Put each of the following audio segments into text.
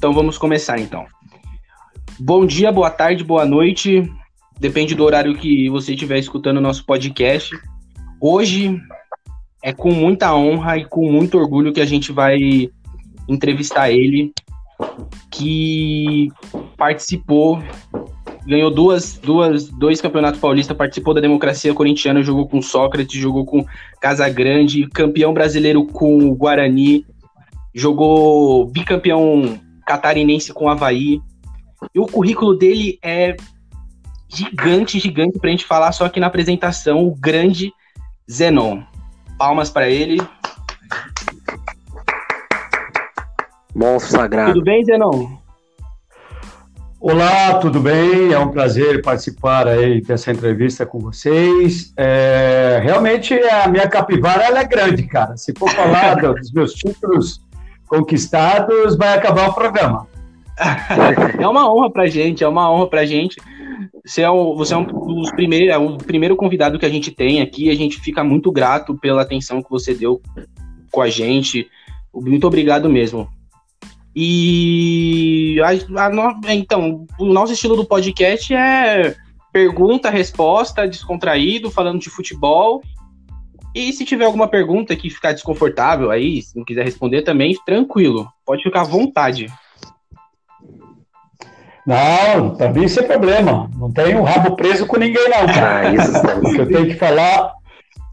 Então vamos começar então. Bom dia, boa tarde, boa noite. Depende do horário que você estiver escutando o nosso podcast. Hoje é com muita honra e com muito orgulho que a gente vai entrevistar ele, que participou, ganhou duas, duas, dois campeonatos paulistas, participou da democracia corintiana, jogou com Sócrates, jogou com Casagrande, campeão brasileiro com o Guarani, jogou bicampeão catarinense com o Havaí. E o currículo dele é gigante, gigante pra gente falar só aqui na apresentação, o grande Zenon. Palmas para ele. Monstro sagrado. Tudo bem, Zenon? Olá, tudo bem? É um prazer participar aí dessa entrevista com vocês. É, realmente a minha capivara ela é grande, cara. Se for falar dos meus títulos conquistados, vai acabar o programa. é uma honra pra gente, é uma honra pra gente. Você é, o, você é um dos primeiros, é o primeiro convidado que a gente tem aqui. A gente fica muito grato pela atenção que você deu com a gente. Muito obrigado mesmo. E a, a, então, o nosso estilo do podcast é pergunta, resposta, descontraído, falando de futebol. E se tiver alguma pergunta que ficar desconfortável aí, se não quiser responder também, tranquilo, pode ficar à vontade. Não, mim isso é problema. Não tenho rabo preso com ninguém, não. Cara. Ah, isso o que eu tenho que falar,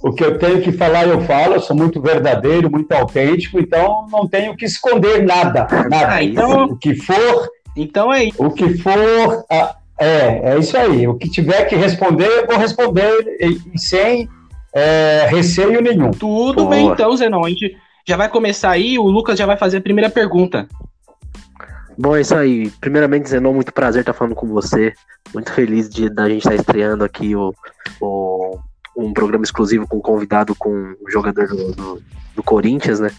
o que eu tenho que falar, eu falo, eu sou muito verdadeiro, muito autêntico, então não tenho que esconder nada. nada. Ah, então, o que for. Então é isso. O que for. É, é isso aí. O que tiver que responder, eu vou responder e, e sem é, receio nenhum. Tudo Boa. bem, então, Zenon. A gente já vai começar aí, o Lucas já vai fazer a primeira pergunta. Bom, é isso aí. Primeiramente, Zenon, muito prazer estar falando com você. Muito feliz de da gente estar estreando aqui o, o um programa exclusivo com um convidado com um jogador do, do, do Corinthians, né?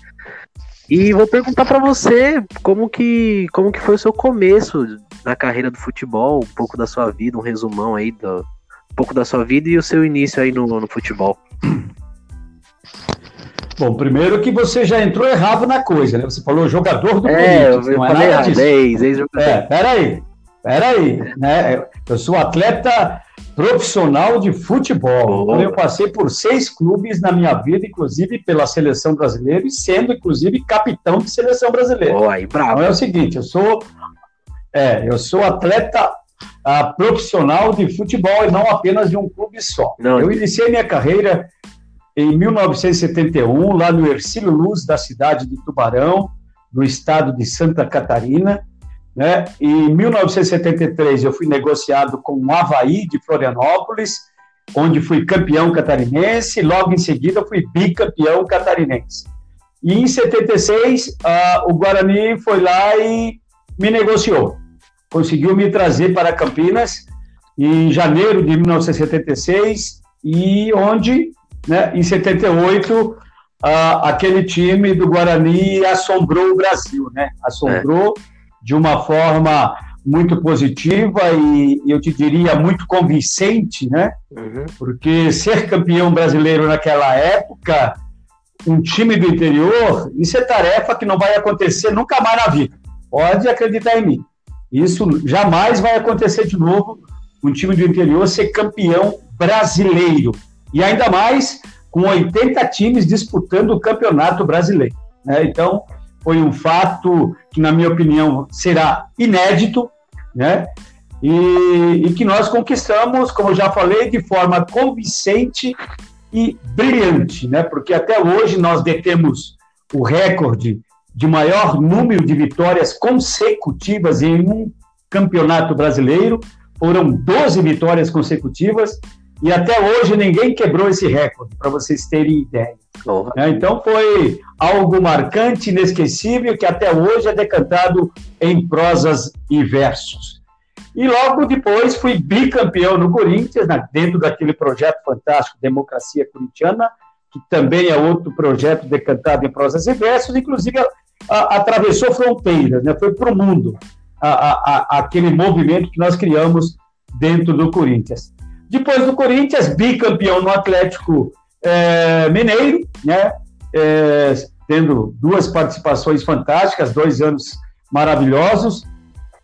E vou perguntar para você como que, como que foi o seu começo na carreira do futebol, um pouco da sua vida, um resumão aí do um pouco da sua vida e o seu início aí no, no futebol. Bom, primeiro que você já entrou errado na coisa, né? Você falou jogador do é, Corinthians, não é nada disso. Ex, ex é, peraí, peraí, né? Eu sou atleta profissional de futebol. Então, eu passei por seis clubes na minha vida, inclusive pela seleção brasileira e sendo, inclusive, capitão de seleção brasileira. Aí, bravo. Então é o seguinte, eu sou, é, eu sou atleta uh, profissional de futebol e não apenas de um clube só. Não. Eu iniciei minha carreira em 1971, lá no Ercílio Luz, da cidade de Tubarão, no estado de Santa Catarina. Né? Em 1973, eu fui negociado com o Havaí de Florianópolis, onde fui campeão catarinense, logo em seguida fui bicampeão catarinense. E em 76, uh, o Guarani foi lá e me negociou. Conseguiu me trazer para Campinas em janeiro de 1976, e onde né? Em 78, ah, aquele time do Guarani assombrou o Brasil, né? Assombrou é. de uma forma muito positiva e eu te diria muito convincente, né? Uhum. Porque ser campeão brasileiro naquela época, um time do interior, isso é tarefa que não vai acontecer nunca mais na vida. Pode acreditar em mim. Isso jamais vai acontecer de novo, um time do interior ser campeão brasileiro. E ainda mais com 80 times disputando o Campeonato Brasileiro. Né? Então, foi um fato que, na minha opinião, será inédito, né? E, e, que nós conquistamos, como já falei, de forma convincente e brilhante, né? Porque até hoje nós detemos o recorde de maior número de vitórias consecutivas em um campeonato brasileiro. Foram 12 vitórias consecutivas e até hoje ninguém quebrou esse recorde, para vocês terem ideia. Oh. Então foi algo marcante, inesquecível, que até hoje é decantado em prosas e versos. E logo depois fui bicampeão no Corinthians, dentro daquele projeto fantástico Democracia Corintiana, que também é outro projeto decantado em prosas e versos, inclusive a, a, atravessou fronteiras, né? foi para o mundo a, aquele movimento que nós criamos dentro do Corinthians. Depois do Corinthians, bicampeão no Atlético é, Mineiro, né? É, tendo duas participações fantásticas, dois anos maravilhosos.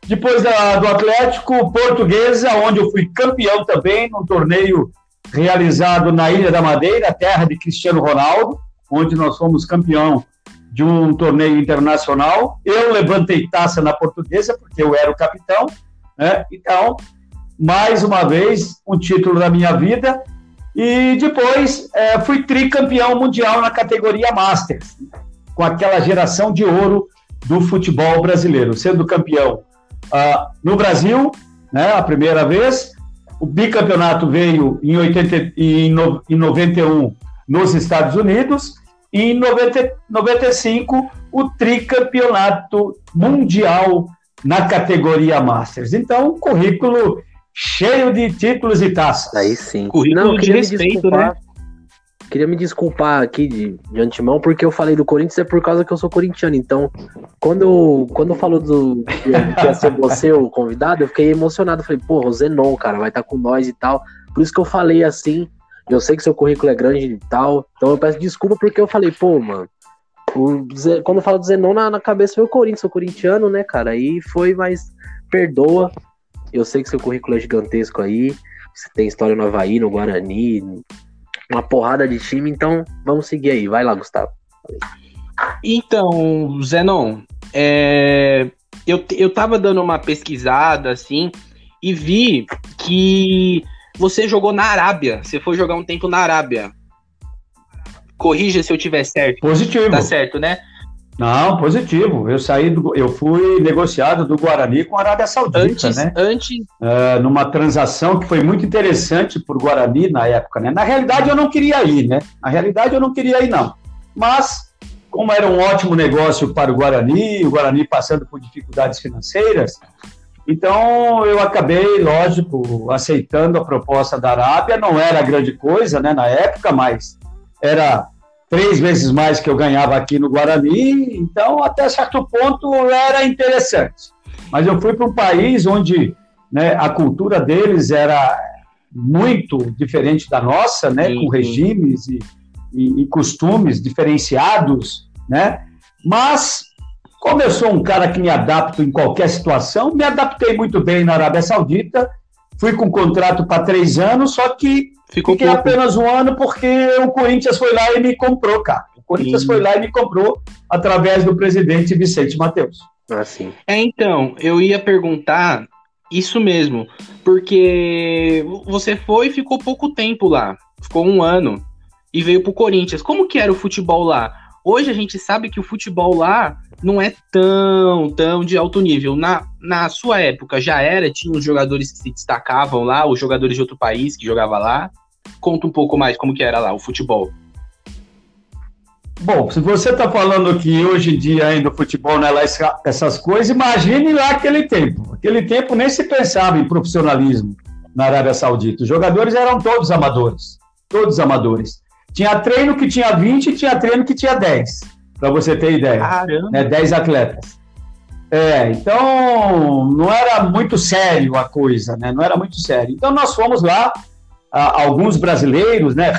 Depois da, do Atlético, Portuguesa, onde eu fui campeão também, num torneio realizado na Ilha da Madeira, terra de Cristiano Ronaldo, onde nós fomos campeão de um torneio internacional. Eu levantei taça na Portuguesa, porque eu era o capitão, né? Então, mais uma vez, um título da minha vida. E depois é, fui tricampeão mundial na categoria Masters, com aquela geração de ouro do futebol brasileiro, sendo campeão uh, no Brasil, né, a primeira vez. O bicampeonato veio em, 80, em, no, em 91 nos Estados Unidos e em 90, 95 o tricampeonato mundial na categoria Masters. Então, um currículo cheio de títulos e taças. Aí sim. Currículo Não, de respeito, né? Queria me desculpar aqui de, de antemão, porque eu falei do Corinthians é por causa que eu sou corintiano. Então, quando, quando falou do que ia ser você o convidado, eu fiquei emocionado. Falei, pô, o Zenon, cara, vai estar tá com nós e tal. Por isso que eu falei assim. Eu sei que seu currículo é grande e tal. Então eu peço desculpa porque eu falei, pô, mano. Zé, quando eu falo do Zenon, na, na cabeça foi o Corinthians, sou corintiano, né, cara? Aí foi, mas perdoa. Eu sei que seu currículo é gigantesco aí. Você tem história no Havaí, no Guarani, uma porrada de time, então vamos seguir aí. Vai lá, Gustavo. Então, Zenon, é... eu, eu tava dando uma pesquisada assim e vi que você jogou na Arábia. Você foi jogar um tempo na Arábia. Corrija se eu tiver certo. Positivo. Tá certo, né? Não, positivo. Eu saí do, eu fui negociado do Guarani com a Arábia Saudita, antes, né? Antes. Uh, numa transação que foi muito interessante por Guarani na época, né? Na realidade eu não queria ir, né? Na realidade eu não queria ir não. Mas como era um ótimo negócio para o Guarani, o Guarani passando por dificuldades financeiras, então eu acabei, lógico, aceitando a proposta da Arábia. Não era grande coisa, né? Na época, mas era três vezes mais que eu ganhava aqui no Guarani, então até certo ponto era interessante. Mas eu fui para um país onde né, a cultura deles era muito diferente da nossa, né, com regimes e, e, e, costumes diferenciados, né? Mas como eu sou um cara que me adapto em qualquer situação, me adaptei muito bem na Arábia Saudita, fui com um contrato para três anos, só que Ficou Fiquei pouco. apenas um ano porque o Corinthians foi lá e me comprou, cara. O Corinthians sim. foi lá e me comprou através do presidente Vicente Mateus. Ah, sim. É, então, eu ia perguntar isso mesmo, porque você foi e ficou pouco tempo lá, ficou um ano e veio pro Corinthians. Como que era o futebol lá? Hoje a gente sabe que o futebol lá não é tão, tão de alto nível. Na, na sua época já era, tinha os jogadores que se destacavam lá, os jogadores de outro país que jogavam lá. Conta um pouco mais como que era lá o futebol. Bom, se você está falando que hoje em dia ainda o futebol não é lá essas coisas, imagine lá aquele tempo. Aquele tempo nem se pensava em profissionalismo na Arábia Saudita. Os jogadores eram todos amadores. Todos amadores. Tinha treino que tinha 20 e tinha treino que tinha 10, para você ter ideia. Caramba. Né, 10 atletas. É, então não era muito sério a coisa, né? Não era muito sério. Então nós fomos lá alguns brasileiros, né?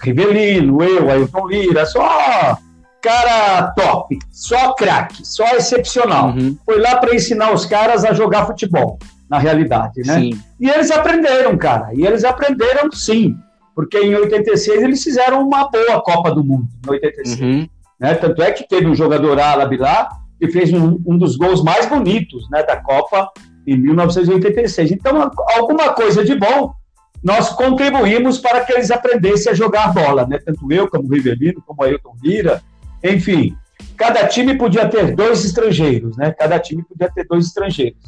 Rivelino, eu, Ailton Lira, só cara top, só craque, só excepcional. Uhum. Foi lá para ensinar os caras a jogar futebol, na realidade, né? Sim. E eles aprenderam, cara, e eles aprenderam sim, porque em 86 eles fizeram uma boa Copa do Mundo, em 86. Uhum. Né? Tanto é que teve um jogador árabe lá que fez um, um dos gols mais bonitos né, da Copa em 1986. Então, alguma coisa de bom nós contribuímos para que eles aprendessem a jogar bola, né? Tanto eu, como o Rivelino, como Ailton Lira, enfim. Cada time podia ter dois estrangeiros, né? Cada time podia ter dois estrangeiros.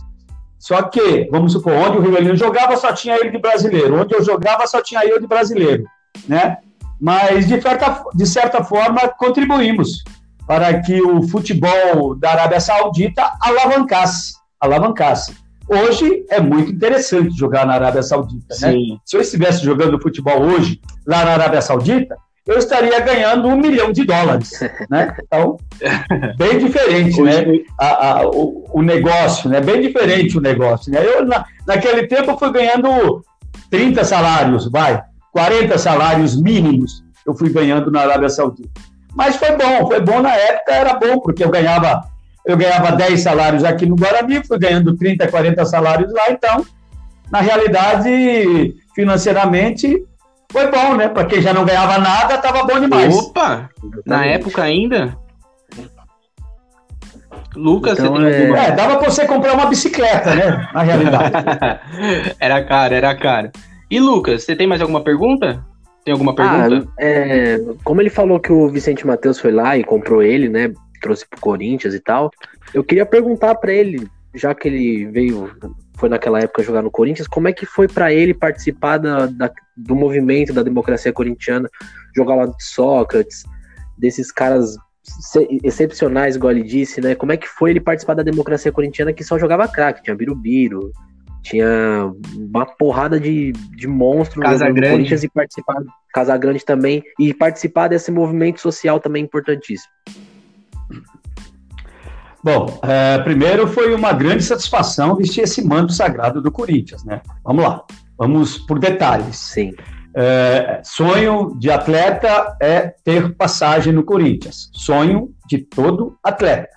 Só que, vamos supor, onde o Rivelino jogava, só tinha ele de brasileiro. Onde eu jogava, só tinha eu de brasileiro, né? Mas, de certa, de certa forma, contribuímos para que o futebol da Arábia Saudita alavancasse, alavancasse. Hoje é muito interessante jogar na Arábia Saudita, né? Se eu estivesse jogando futebol hoje lá na Arábia Saudita, eu estaria ganhando um milhão de dólares, né? Então, bem diferente, né? A, a, o, o, negócio, né? Bem diferente o negócio, né? Eu, na, naquele tempo, eu fui ganhando 30 salários, vai, 40 salários mínimos eu fui ganhando na Arábia Saudita. Mas foi bom, foi bom na época, era bom, porque eu ganhava eu ganhava 10 salários aqui no Guarani, fui ganhando 30, 40 salários lá, então, na realidade, financeiramente, foi bom, né? Para quem já não ganhava nada, estava bom demais. Opa! Na época ainda? Lucas, então, você tem é... alguma... é, dava para você comprar uma bicicleta, né? Na realidade. era caro, era caro. E Lucas, você tem mais alguma pergunta? Tem alguma pergunta? Ah, é, como ele falou que o Vicente Matheus foi lá e comprou ele, né? Trouxe pro Corinthians e tal. Eu queria perguntar para ele, já que ele veio, foi naquela época jogar no Corinthians, como é que foi para ele participar da, da, do movimento da democracia corintiana, jogar lá de Sócrates, desses caras excepcionais, igual ele disse, né? Como é que foi ele participar da democracia corintiana que só jogava craque? Tinha Birubiru, tinha uma porrada de, de monstros Casa no Grande. Corinthians e participar Casa Grande também e participar desse movimento social também importantíssimo. Bom, é, primeiro foi uma grande satisfação vestir esse manto sagrado do Corinthians, né? Vamos lá, vamos por detalhes. Sim. É, sonho de atleta é ter passagem no Corinthians. Sonho de todo atleta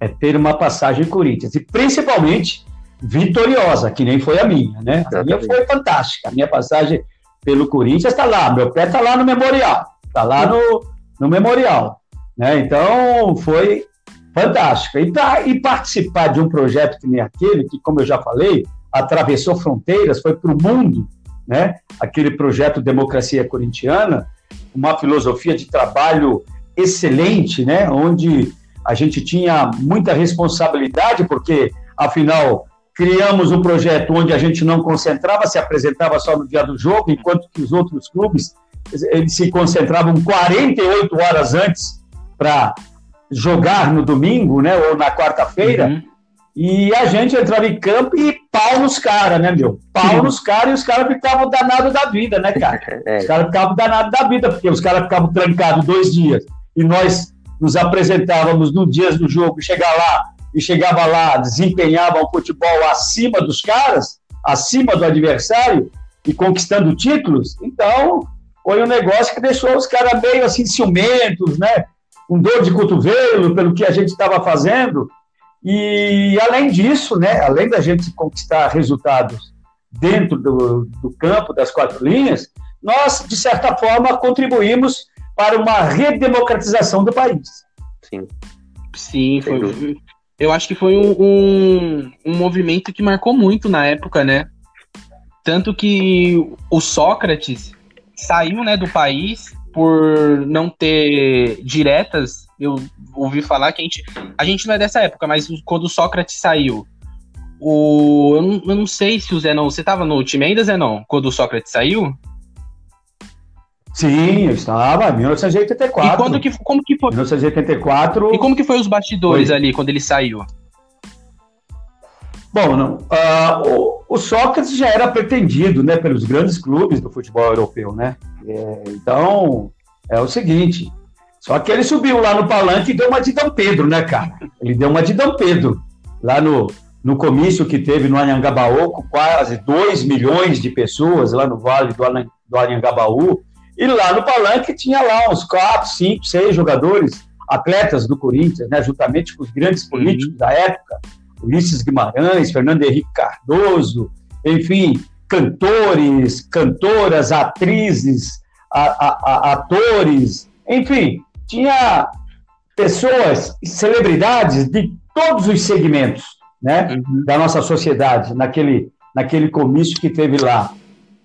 é ter uma passagem no Corinthians. E principalmente vitoriosa, que nem foi a minha, né? A minha foi fantástica. A minha passagem pelo Corinthians está lá, meu pé está lá no memorial, está lá no, no memorial, né? Então foi fantástico. E, pra, e participar de um projeto que nem aquele, que como eu já falei, atravessou fronteiras, foi para o mundo, né? Aquele projeto Democracia Corintiana, uma filosofia de trabalho excelente, né? Onde a gente tinha muita responsabilidade, porque afinal criamos um projeto onde a gente não concentrava, se apresentava só no dia do jogo, enquanto que os outros clubes eles se concentravam 48 horas antes para jogar no domingo, né, ou na quarta-feira. Uhum. E a gente entrava em campo e pau nos caras, né, meu? Pau uhum. nos caras e os caras ficavam danados da vida, né, cara? É. Os caras ficavam danados da vida, porque os caras ficavam trancados dois dias. E nós nos apresentávamos no dia do jogo, chegar lá, e chegava lá, desempenhava um futebol acima dos caras, acima do adversário e conquistando títulos, então foi um negócio que deixou os caras meio assim ciumentos, né? Com dor de cotovelo pelo que a gente estava fazendo. E além disso, né, além da gente conquistar resultados dentro do, do campo das quatro linhas, nós, de certa forma, contribuímos para uma redemocratização do país. Sim. Sim, foi, eu acho que foi um, um, um, movimento que marcou muito na época, né? Tanto que o Sócrates saiu né, do país por não ter diretas. Eu ouvi falar que a gente. A gente não é dessa época, mas quando o Sócrates saiu, o. Eu não, eu não sei se o Zenon. Você estava no time ainda, Zenon? Quando o Sócrates saiu? Sim, eu estava, em 1984. E quando que, como que foi? 1984. E como que foi os bastidores foi. ali, quando ele saiu? Bom, não, uh, o, o, Sócrates já era pretendido né, pelos grandes clubes do futebol europeu, né? É, então, é o seguinte, só que ele subiu lá no palanque e deu uma de Dom Pedro, né, cara? Ele deu uma de Dom Pedro, lá no, no comício que teve no Anhangabaú, com quase 2 milhões de pessoas lá no Vale do, do Anhangabaú, e lá no palanque tinha lá uns quatro, cinco, seis jogadores, atletas do Corinthians, né, juntamente com os grandes uhum. políticos uhum. da época, Ulisses Guimarães, Fernando Henrique Cardoso, enfim, cantores, cantoras, atrizes, a, a, a, atores, enfim, tinha pessoas, celebridades de todos os segmentos né, uhum. da nossa sociedade naquele, naquele comício que teve lá.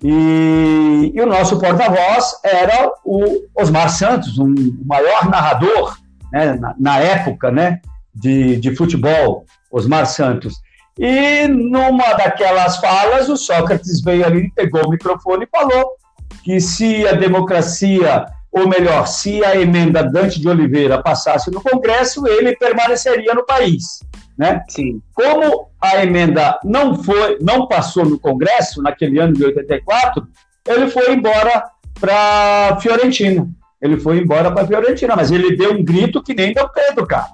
E, e o nosso porta-voz era o Osmar Santos, um maior narrador né, na, na, época né, de, de futebol, Osmar Santos. E numa daquelas falas, o Sócrates veio ali, pegou o microfone e falou que se a democracia, ou melhor, se a emenda Dante de Oliveira passasse no Congresso, ele permaneceria no país. Né? Sim. Como a emenda não foi, não passou no Congresso naquele ano de 84, ele foi embora para Fiorentina. Ele foi embora para Fiorentina, mas ele deu um grito que nem Dom Pedro, cara.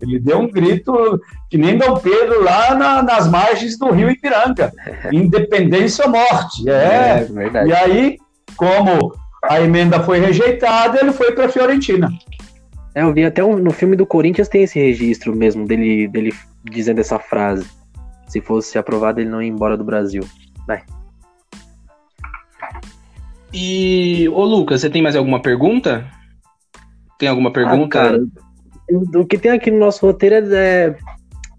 Ele deu um grito que nem Dom Pedro lá na, nas margens do Rio Ipiranga. Independência ou morte. É, é verdade. E aí, como a emenda foi rejeitada, ele foi para Fiorentina. É, eu vi até um, no filme do Corinthians tem esse registro mesmo dele, dele dizendo essa frase. Se fosse aprovado, ele não ia embora do Brasil. Vai. E, ô Lucas, você tem mais alguma pergunta? Tem alguma pergunta? Ah, cara, o que tem aqui no nosso roteiro é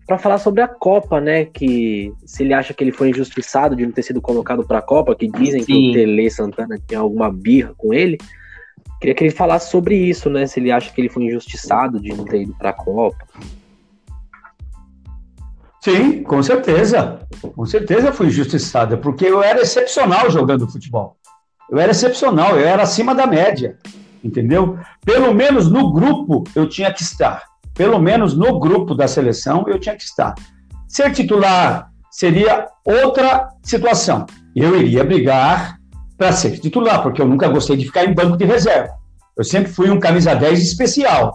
para falar sobre a Copa, né? Que se ele acha que ele foi injustiçado de não ter sido colocado para a Copa, que dizem Sim. que o Tele Santana tinha alguma birra com ele. Queria que ele falasse sobre isso, né? Se ele acha que ele foi injustiçado de não ter ido para a Copa. Sim, com certeza. Com certeza fui injustiçado, porque eu era excepcional jogando futebol. Eu era excepcional, eu era acima da média, entendeu? Pelo menos no grupo eu tinha que estar. Pelo menos no grupo da seleção eu tinha que estar. Ser titular seria outra situação. Eu iria brigar para ser titular, porque eu nunca gostei de ficar em banco de reserva. Eu sempre fui um camisa 10 especial,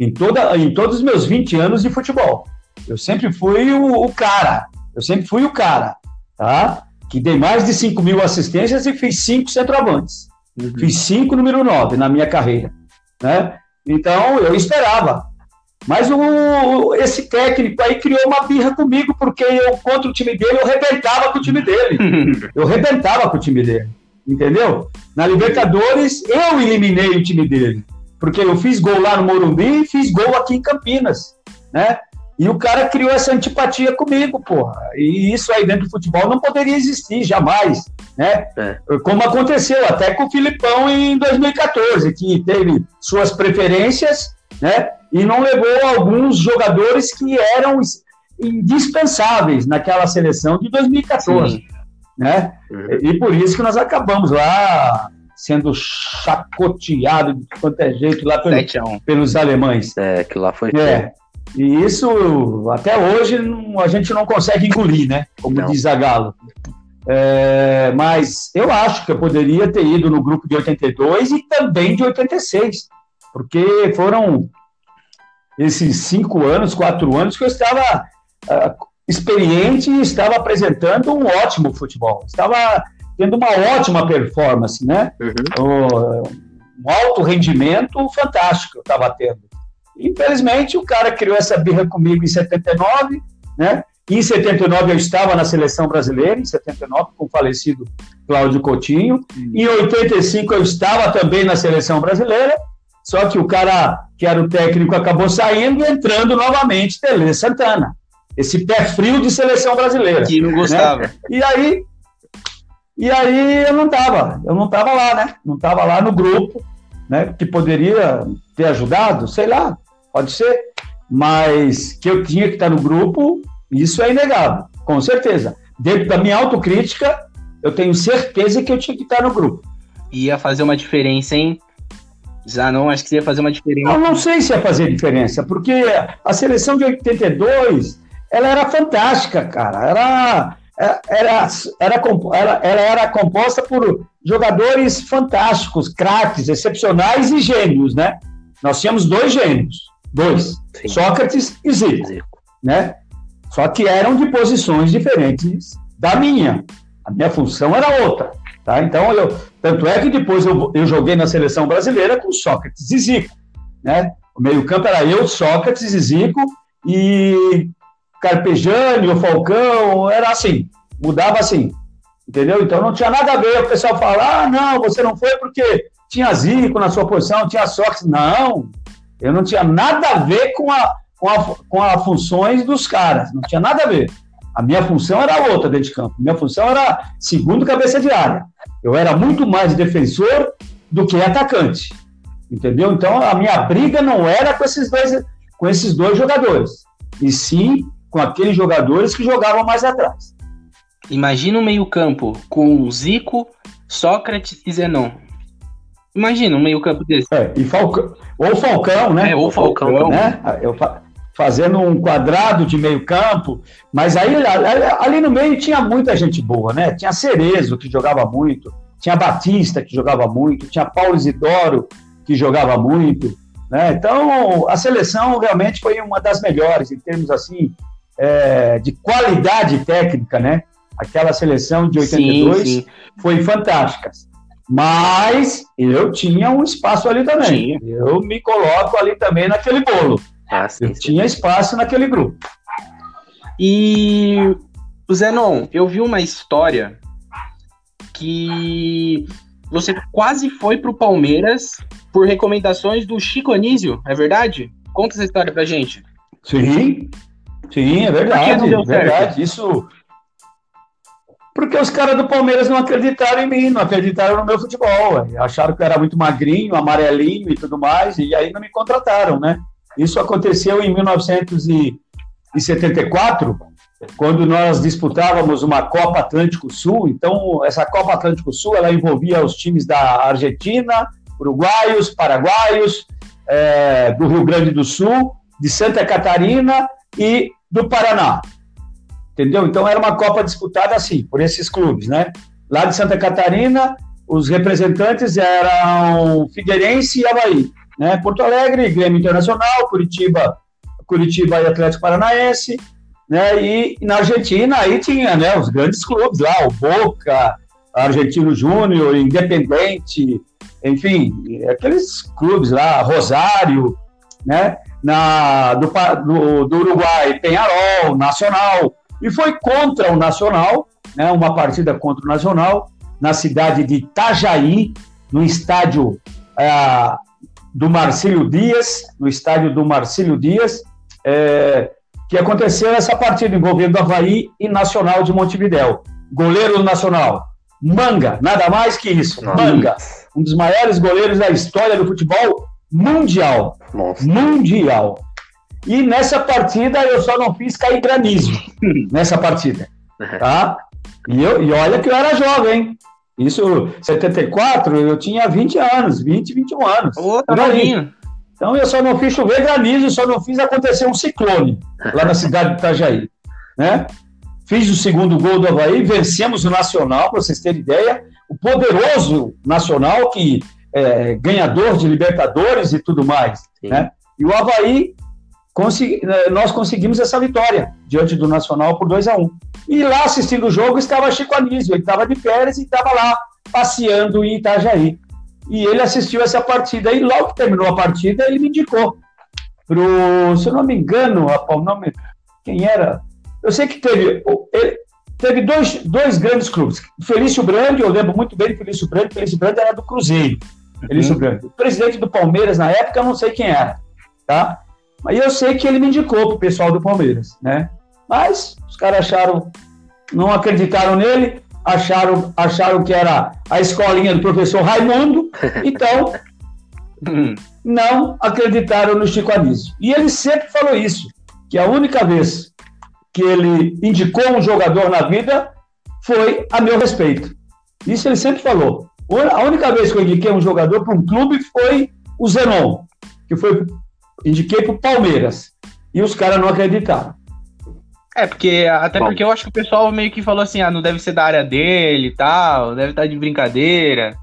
em, toda, em todos os meus 20 anos de futebol. Eu sempre fui o, o cara, eu sempre fui o cara, tá? Que dei mais de 5 mil assistências e fiz cinco centroavantes. Uhum. Fiz cinco número 9 na minha carreira, né? Então, eu esperava. Mas o, esse técnico aí criou uma birra comigo, porque eu, contra o time dele, eu rebentava com o time dele. eu rebentava com o time dele entendeu? Na Libertadores, eu eliminei o time dele, porque eu fiz gol lá no Morumbi e fiz gol aqui em Campinas, né? E o cara criou essa antipatia comigo, porra. E isso aí dentro do futebol não poderia existir, jamais, né? É. Como aconteceu até com o Filipão em 2014, que teve suas preferências, né? E não levou alguns jogadores que eram indispensáveis naquela seleção de 2014. Sim né? Uhum. E por isso que nós acabamos lá sendo chacoteado de quanto é jeito lá pelo, pelos alemães. É, que lá foi. É. E isso, até hoje, a gente não consegue engolir, né? Como não. diz a Galo. É, mas eu acho que eu poderia ter ido no grupo de 82 e também de 86, porque foram esses cinco anos, quatro anos que eu estava uh, experiente e estava apresentando um ótimo futebol. Estava tendo uma ótima performance, né? Uhum. Um alto rendimento fantástico eu estava tendo. Infelizmente, o cara criou essa birra comigo em 79, né? Em 79 eu estava na seleção brasileira, em 79, com o falecido Cláudio Coutinho. Uhum. Em 85 eu estava também na seleção brasileira, só que o cara que era o técnico acabou saindo e entrando novamente, Tele Santana esse pé frio de seleção brasileira. Que não gostava. Né? E aí, e aí eu não estava, eu não estava lá, né? Não estava lá no grupo, né? Que poderia ter ajudado, sei lá, pode ser, mas que eu tinha que estar no grupo, isso é inegável, com certeza. Dentro da minha autocrítica, eu tenho certeza que eu tinha que estar no grupo. Ia fazer uma diferença, hein? Já não acho que ia fazer uma diferença. Eu não sei se ia fazer diferença, porque a seleção de 82 ela era fantástica, cara. Era, era, era, era, ela era composta por jogadores fantásticos, craques, excepcionais e gênios, né? Nós tínhamos dois gênios, dois, Sim. Sócrates e Zico, Zico, né? Só que eram de posições diferentes da minha. A minha função era outra, tá? Então, eu, tanto é que depois eu, eu joguei na seleção brasileira com Sócrates e Zico, né? O meio-campo era eu, Sócrates e Zico, e Carpejani, o Falcão, era assim, mudava assim, entendeu? Então não tinha nada a ver o pessoal falar, ah, não, você não foi porque tinha Zico na sua posição, tinha Sócrates. Não, eu não tinha nada a ver com a, com a, com as funções dos caras, não tinha nada a ver. A minha função era outra dentro de campo. Minha função era segundo cabeça de área. Eu era muito mais defensor do que atacante. Entendeu? Então a minha briga não era com esses dois, com esses dois jogadores, e sim com aqueles jogadores que jogavam mais atrás. Imagina um meio-campo com Zico, Sócrates e Zenon. Imagina um meio-campo desse. É, e Falcão, ou Falcão, né? É, ou Falcão, Falcão né? Eu, fazendo um quadrado de meio-campo, mas aí ali no meio tinha muita gente boa, né? Tinha Cerezo que jogava muito, tinha Batista que jogava muito, tinha Paulo Isidoro que jogava muito, né? Então a seleção realmente foi uma das melhores em termos assim é, de qualidade técnica, né? Aquela seleção de 82 sim, sim. foi fantástica. Mas eu tinha um espaço ali também. Tinha. Eu me coloco ali também naquele bolo. Ah, sim, eu sim. tinha espaço naquele grupo. E, Zenon, eu vi uma história que você quase foi pro Palmeiras por recomendações do Chico Anísio, é verdade? Conta essa história pra gente. Sim, sim, é verdade. É verdade. Isso. Porque os caras do Palmeiras não acreditaram em mim, não acreditaram no meu futebol. Acharam que eu era muito magrinho, amarelinho e tudo mais, e aí não me contrataram, né? Isso aconteceu em 1974, quando nós disputávamos uma Copa Atlântico Sul. Então, essa Copa Atlântico Sul ela envolvia os times da Argentina, uruguaios, paraguaios, é, do Rio Grande do Sul, de Santa Catarina e do Paraná. Entendeu? Então, era uma Copa disputada assim, por esses clubes, né? Lá de Santa Catarina, os representantes eram Figueirense e Havaí. Né? Porto Alegre, Grêmio Internacional, Curitiba, Curitiba e Atlético Paranaense, né? E na Argentina aí tinha, né, os grandes clubes lá, o Boca, Argentino Júnior, Independente, enfim, aqueles clubes lá, Rosário, né? Na, do, do, do Uruguai, Penharol, Nacional, e foi contra o Nacional, né? Uma partida contra o Nacional, na cidade de Itajaí, no estádio é, do Marcílio Dias, no estádio do Marcílio Dias, é, que aconteceu essa partida envolvendo Havaí e Nacional de Montevidéu. Goleiro Nacional, Manga, nada mais que isso, Nossa. Manga, um dos maiores goleiros da história do futebol mundial. Nossa. Mundial. E nessa partida eu só não fiz cair granizo, nessa partida, tá? E, eu, e olha que eu era jovem, isso, 74, eu tinha 20 anos, 20, 21 anos. Ô, tá então eu só não fiz chover granizo, só não fiz acontecer um ciclone lá na cidade de Itajaí. Né? Fiz o segundo gol do Havaí, vencemos o Nacional, para vocês terem ideia. O poderoso Nacional, que é ganhador de Libertadores e tudo mais. Né? E o Havaí, consegui, é, nós conseguimos essa vitória diante do Nacional por 2 a 1 um. E lá assistindo o jogo estava Chico Anísio, ele estava de férias e estava lá passeando em Itajaí e ele assistiu essa partida. E logo que terminou a partida, ele me indicou. Pro, se eu não me engano, o nome, quem era? Eu sei que teve, ele, teve dois, dois grandes clubes. Felício Brandi, eu lembro muito bem de Felício Brandi. Felício Brandi era do Cruzeiro. Uhum. Felício Brandi. O presidente do Palmeiras na época, eu não sei quem era, tá? Mas eu sei que ele me indicou pro pessoal do Palmeiras, né? Mas os caras acharam, não acreditaram nele acharam, acharam que era a escolinha do professor Raimundo, então não acreditaram no Chico Anísio. E ele sempre falou isso, que a única vez que ele indicou um jogador na vida foi a meu respeito. Isso ele sempre falou. A única vez que eu indiquei um jogador para um clube foi o Zenon, que foi indiquei para o Palmeiras. E os caras não acreditaram. É, porque até Bom. porque eu acho que o pessoal meio que falou assim, ah, não deve ser da área dele e tal, deve estar de brincadeira.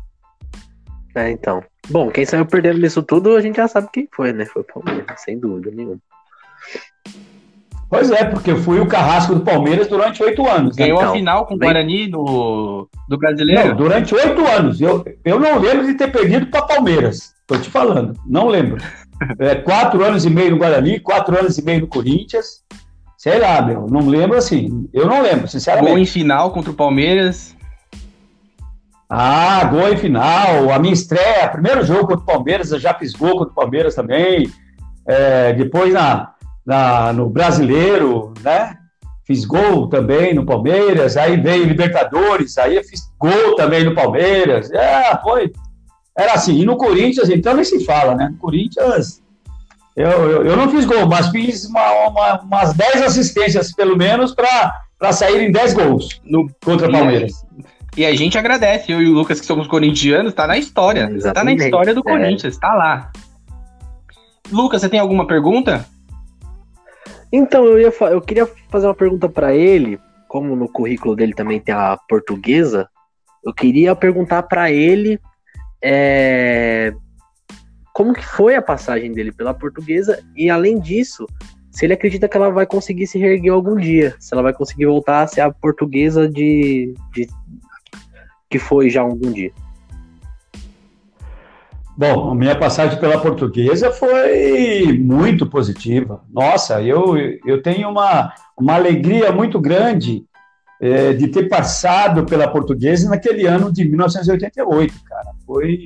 É, então. Bom, quem saiu perdendo nisso tudo, a gente já sabe quem foi, né? Foi o Palmeiras, sem dúvida nenhuma. Pois é, porque eu fui o carrasco do Palmeiras durante oito anos. Né? Ganhou então, a final com o Guarani do, do brasileiro? Não, durante oito anos. Eu, eu não lembro de ter perdido para Palmeiras. Tô te falando, não lembro. É, quatro anos e meio no Guarani, quatro anos e meio no Corinthians. Sei lá, meu, não lembro assim. Eu não lembro, sinceramente. Gol em final contra o Palmeiras. Ah, gol em final. A minha estreia, primeiro jogo contra o Palmeiras, eu já fiz gol contra o Palmeiras também. É, depois na, na, no Brasileiro, né? Fiz gol também no Palmeiras. Aí veio Libertadores, aí eu fiz gol também no Palmeiras. É, foi. Era assim. E no Corinthians, então nem se fala, né? No Corinthians eu, eu, eu, não fiz gol, mas fiz uma, uma, umas 10 assistências, pelo menos, para sair em 10 gols no, contra o Palmeiras. E, a gente agradece, eu e o Lucas, que somos corintianos, tá na história. Exatamente. Tá na história do é. Corinthians, tá lá. Lucas, você tem alguma pergunta? Então, eu, ia, eu queria fazer uma pergunta para ele, como no currículo dele também tem a portuguesa, eu queria perguntar para ele é, como que foi a passagem dele pela portuguesa e além disso, se ele acredita que ela vai conseguir se reerguer algum dia, se ela vai conseguir voltar a ser a portuguesa de, de que foi já algum dia. Bom, a minha passagem pela portuguesa foi muito positiva. Nossa, eu, eu tenho uma, uma alegria muito grande é, de ter passado pela portuguesa naquele ano de 1988, cara. Foi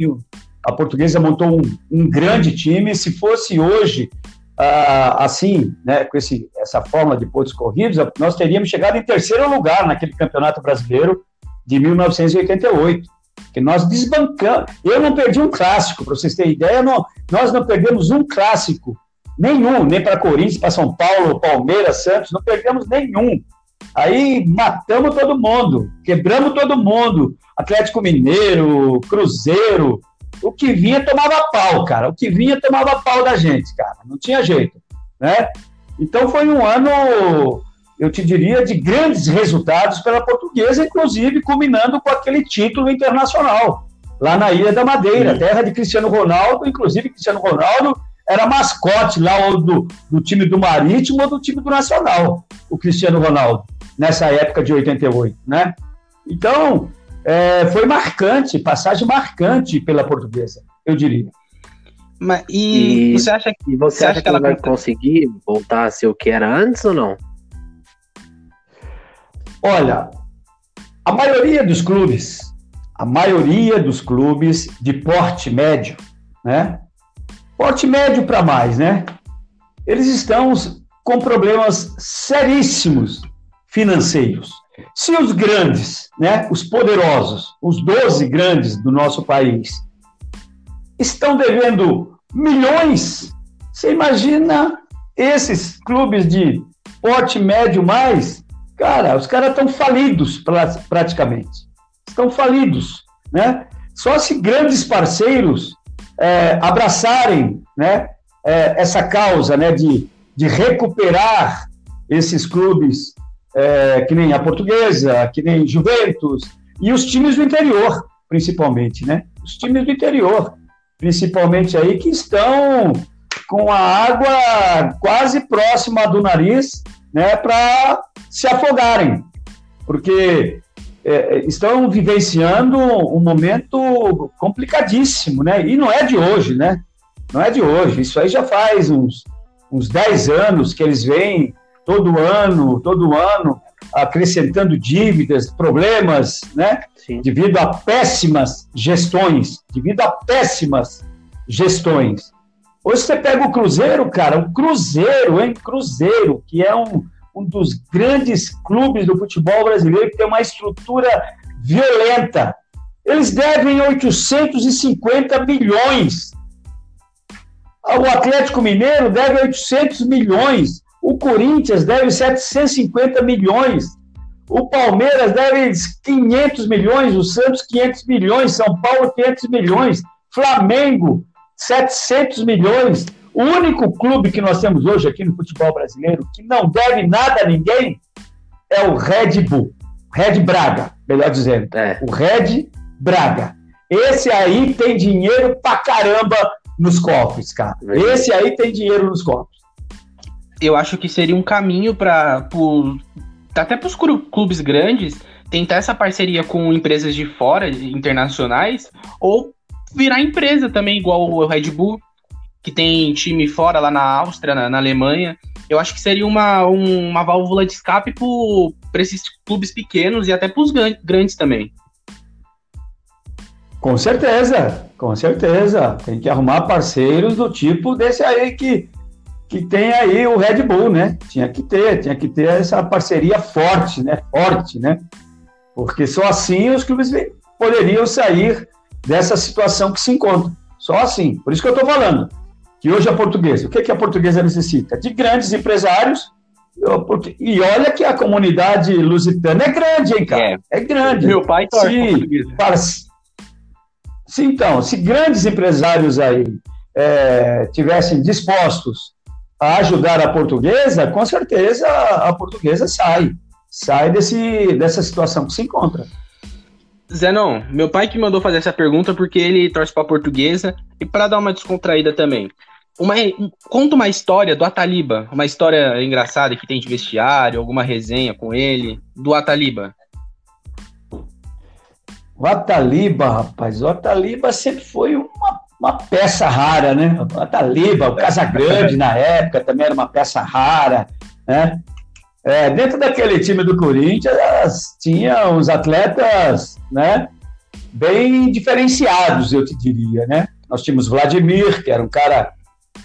a portuguesa montou um, um grande time. Se fosse hoje ah, assim, né, com esse, essa forma de pontos corridos, nós teríamos chegado em terceiro lugar naquele campeonato brasileiro de 1988. Que nós desbancamos. Eu não perdi um clássico, para vocês terem ideia, não, nós não perdemos um clássico, nenhum, nem para Corinthians, para São Paulo, Palmeiras, Santos, não perdemos nenhum. Aí matamos todo mundo, quebramos todo mundo. Atlético Mineiro, Cruzeiro, o que vinha tomava pau, cara. O que vinha tomava pau da gente, cara. Não tinha jeito, né? Então foi um ano, eu te diria, de grandes resultados pela portuguesa, inclusive culminando com aquele título internacional, lá na Ilha da Madeira, terra de Cristiano Ronaldo, inclusive Cristiano Ronaldo era mascote lá do, do time do Marítimo ou do time do Nacional, o Cristiano Ronaldo, nessa época de 88, né? Então, é, foi marcante, passagem marcante pela portuguesa, eu diria. Mas, e, e, você acha que, você, você acha, acha que ela vai conseguir voltar a ser o que era antes ou não? Olha, a maioria dos clubes, a maioria dos clubes de porte médio, né? Porte médio para mais, né? Eles estão com problemas seríssimos financeiros. Se os grandes, né, os poderosos, os 12 grandes do nosso país, estão devendo milhões, você imagina esses clubes de porte médio mais? Cara, os caras estão falidos praticamente. Estão falidos, né? Só se grandes parceiros é, abraçarem né, é, essa causa né, de, de recuperar esses clubes é, que nem a Portuguesa, que nem Juventus, e os times do interior, principalmente, né? Os times do interior, principalmente aí, que estão com a água quase próxima do nariz, né, para se afogarem, porque é, estão vivenciando um momento complicadíssimo, né? E não é de hoje, né? Não é de hoje. Isso aí já faz uns, uns 10 anos que eles vêm todo ano, todo ano, acrescentando dívidas, problemas, né? Sim. Devido a péssimas gestões, devido a péssimas gestões. Hoje você pega o Cruzeiro, cara, o Cruzeiro, hein? Cruzeiro, que é um, um dos grandes clubes do futebol brasileiro, que tem uma estrutura violenta. Eles devem 850 milhões. O Atlético Mineiro deve 800 milhões. O Corinthians deve 750 milhões. O Palmeiras deve 500 milhões. O Santos, 500 milhões. São Paulo, 500 milhões. Flamengo, 700 milhões. O único clube que nós temos hoje aqui no futebol brasileiro que não deve nada a ninguém é o Red Bull. Red Braga, melhor dizendo. É. O Red Braga. Esse aí tem dinheiro pra caramba nos cofres, cara. Esse aí tem dinheiro nos cofres eu acho que seria um caminho para até para os clubes grandes tentar essa parceria com empresas de fora, internacionais, ou virar empresa também, igual o Red Bull, que tem time fora lá na Áustria, na, na Alemanha. Eu acho que seria uma, um, uma válvula de escape para esses clubes pequenos e até para os grandes também. Com certeza, com certeza. Tem que arrumar parceiros do tipo desse aí que que tem aí o Red Bull, né? Tinha que ter, tinha que ter essa parceria forte, né? Forte, né? Porque só assim os clubes poderiam sair dessa situação que se encontram. Só assim. Por isso que eu estou falando que hoje a portuguesa, o que, que a portuguesa necessita? De grandes empresários. E olha que a comunidade lusitana é grande, hein, cara? É, é grande. Meu pai torce se, para, se, então, se grandes empresários aí é, tivessem dispostos a ajudar a portuguesa, com certeza a portuguesa sai. Sai desse, dessa situação que se encontra. Zenon, meu pai que mandou fazer essa pergunta porque ele torce para a portuguesa e para dar uma descontraída também. Uma, conta uma história do Ataliba, uma história engraçada que tem de vestiário, alguma resenha com ele, do Ataliba. O Ataliba, rapaz, o Ataliba sempre foi uma uma peça rara, né? O Ataliba, o Casagrande na época também era uma peça rara, né? É, dentro daquele time do Corinthians tinha uns atletas, né? Bem diferenciados, eu te diria, né? Nós tínhamos Vladimir, que era um cara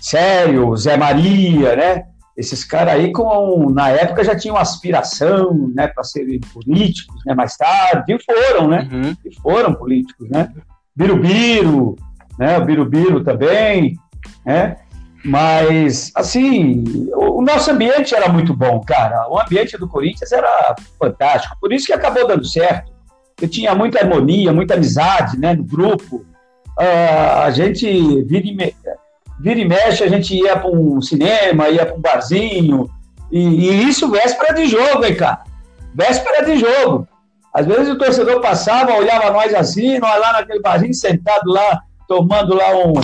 sério, Zé Maria, né? Esses caras aí, com, na época, já tinham aspiração né, para serem políticos, né? Mais tarde, e foram, né? Uhum. E foram políticos, né? Birubiru, né? O Birubiru também, né? Mas, assim, o, nosso ambiente era muito bom, cara. O ambiente do Corinthians era fantástico. Por isso que acabou dando certo. Eu tinha muita harmonia, muita amizade, né? No grupo. Uh, a gente vira e, me... vira e mexe, a gente ia para um cinema, ia para um barzinho. E, e isso véspera de jogo, hein, cara? Véspera de jogo. Às vezes o torcedor passava, olhava nós assim, nós lá naquele barzinho, sentado lá, tomando lá um,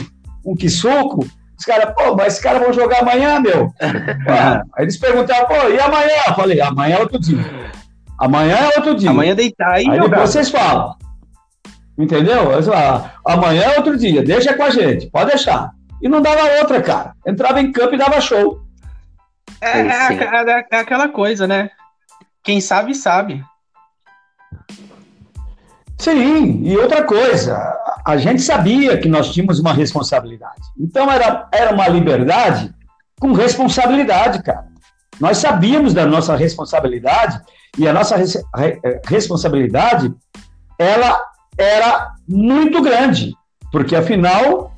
um quisuco. Os caras, pô, mas esses caras vão jogar amanhã, meu. Ah, aí eles perguntavam, pô, e amanhã? Eu falei, amanhã é outro dia. Amanhã é outro dia. Amanhã deitar aí. Aí depois vocês falam. Entendeu? amanhã é outro dia, deixa com a gente, pode deixar. E não dava outra, cara. Entrava em campo e dava show. É, é, é, é aquela coisa, né? Quem sabe, sabe. Sim, e outra coisa, a gente sabia que nós tínhamos uma responsabilidade. Então era, era uma liberdade com responsabilidade, cara. Nós sabíamos da nossa responsabilidade e a nossa res, re, eh, responsabilidade ela era muito grande, porque afinal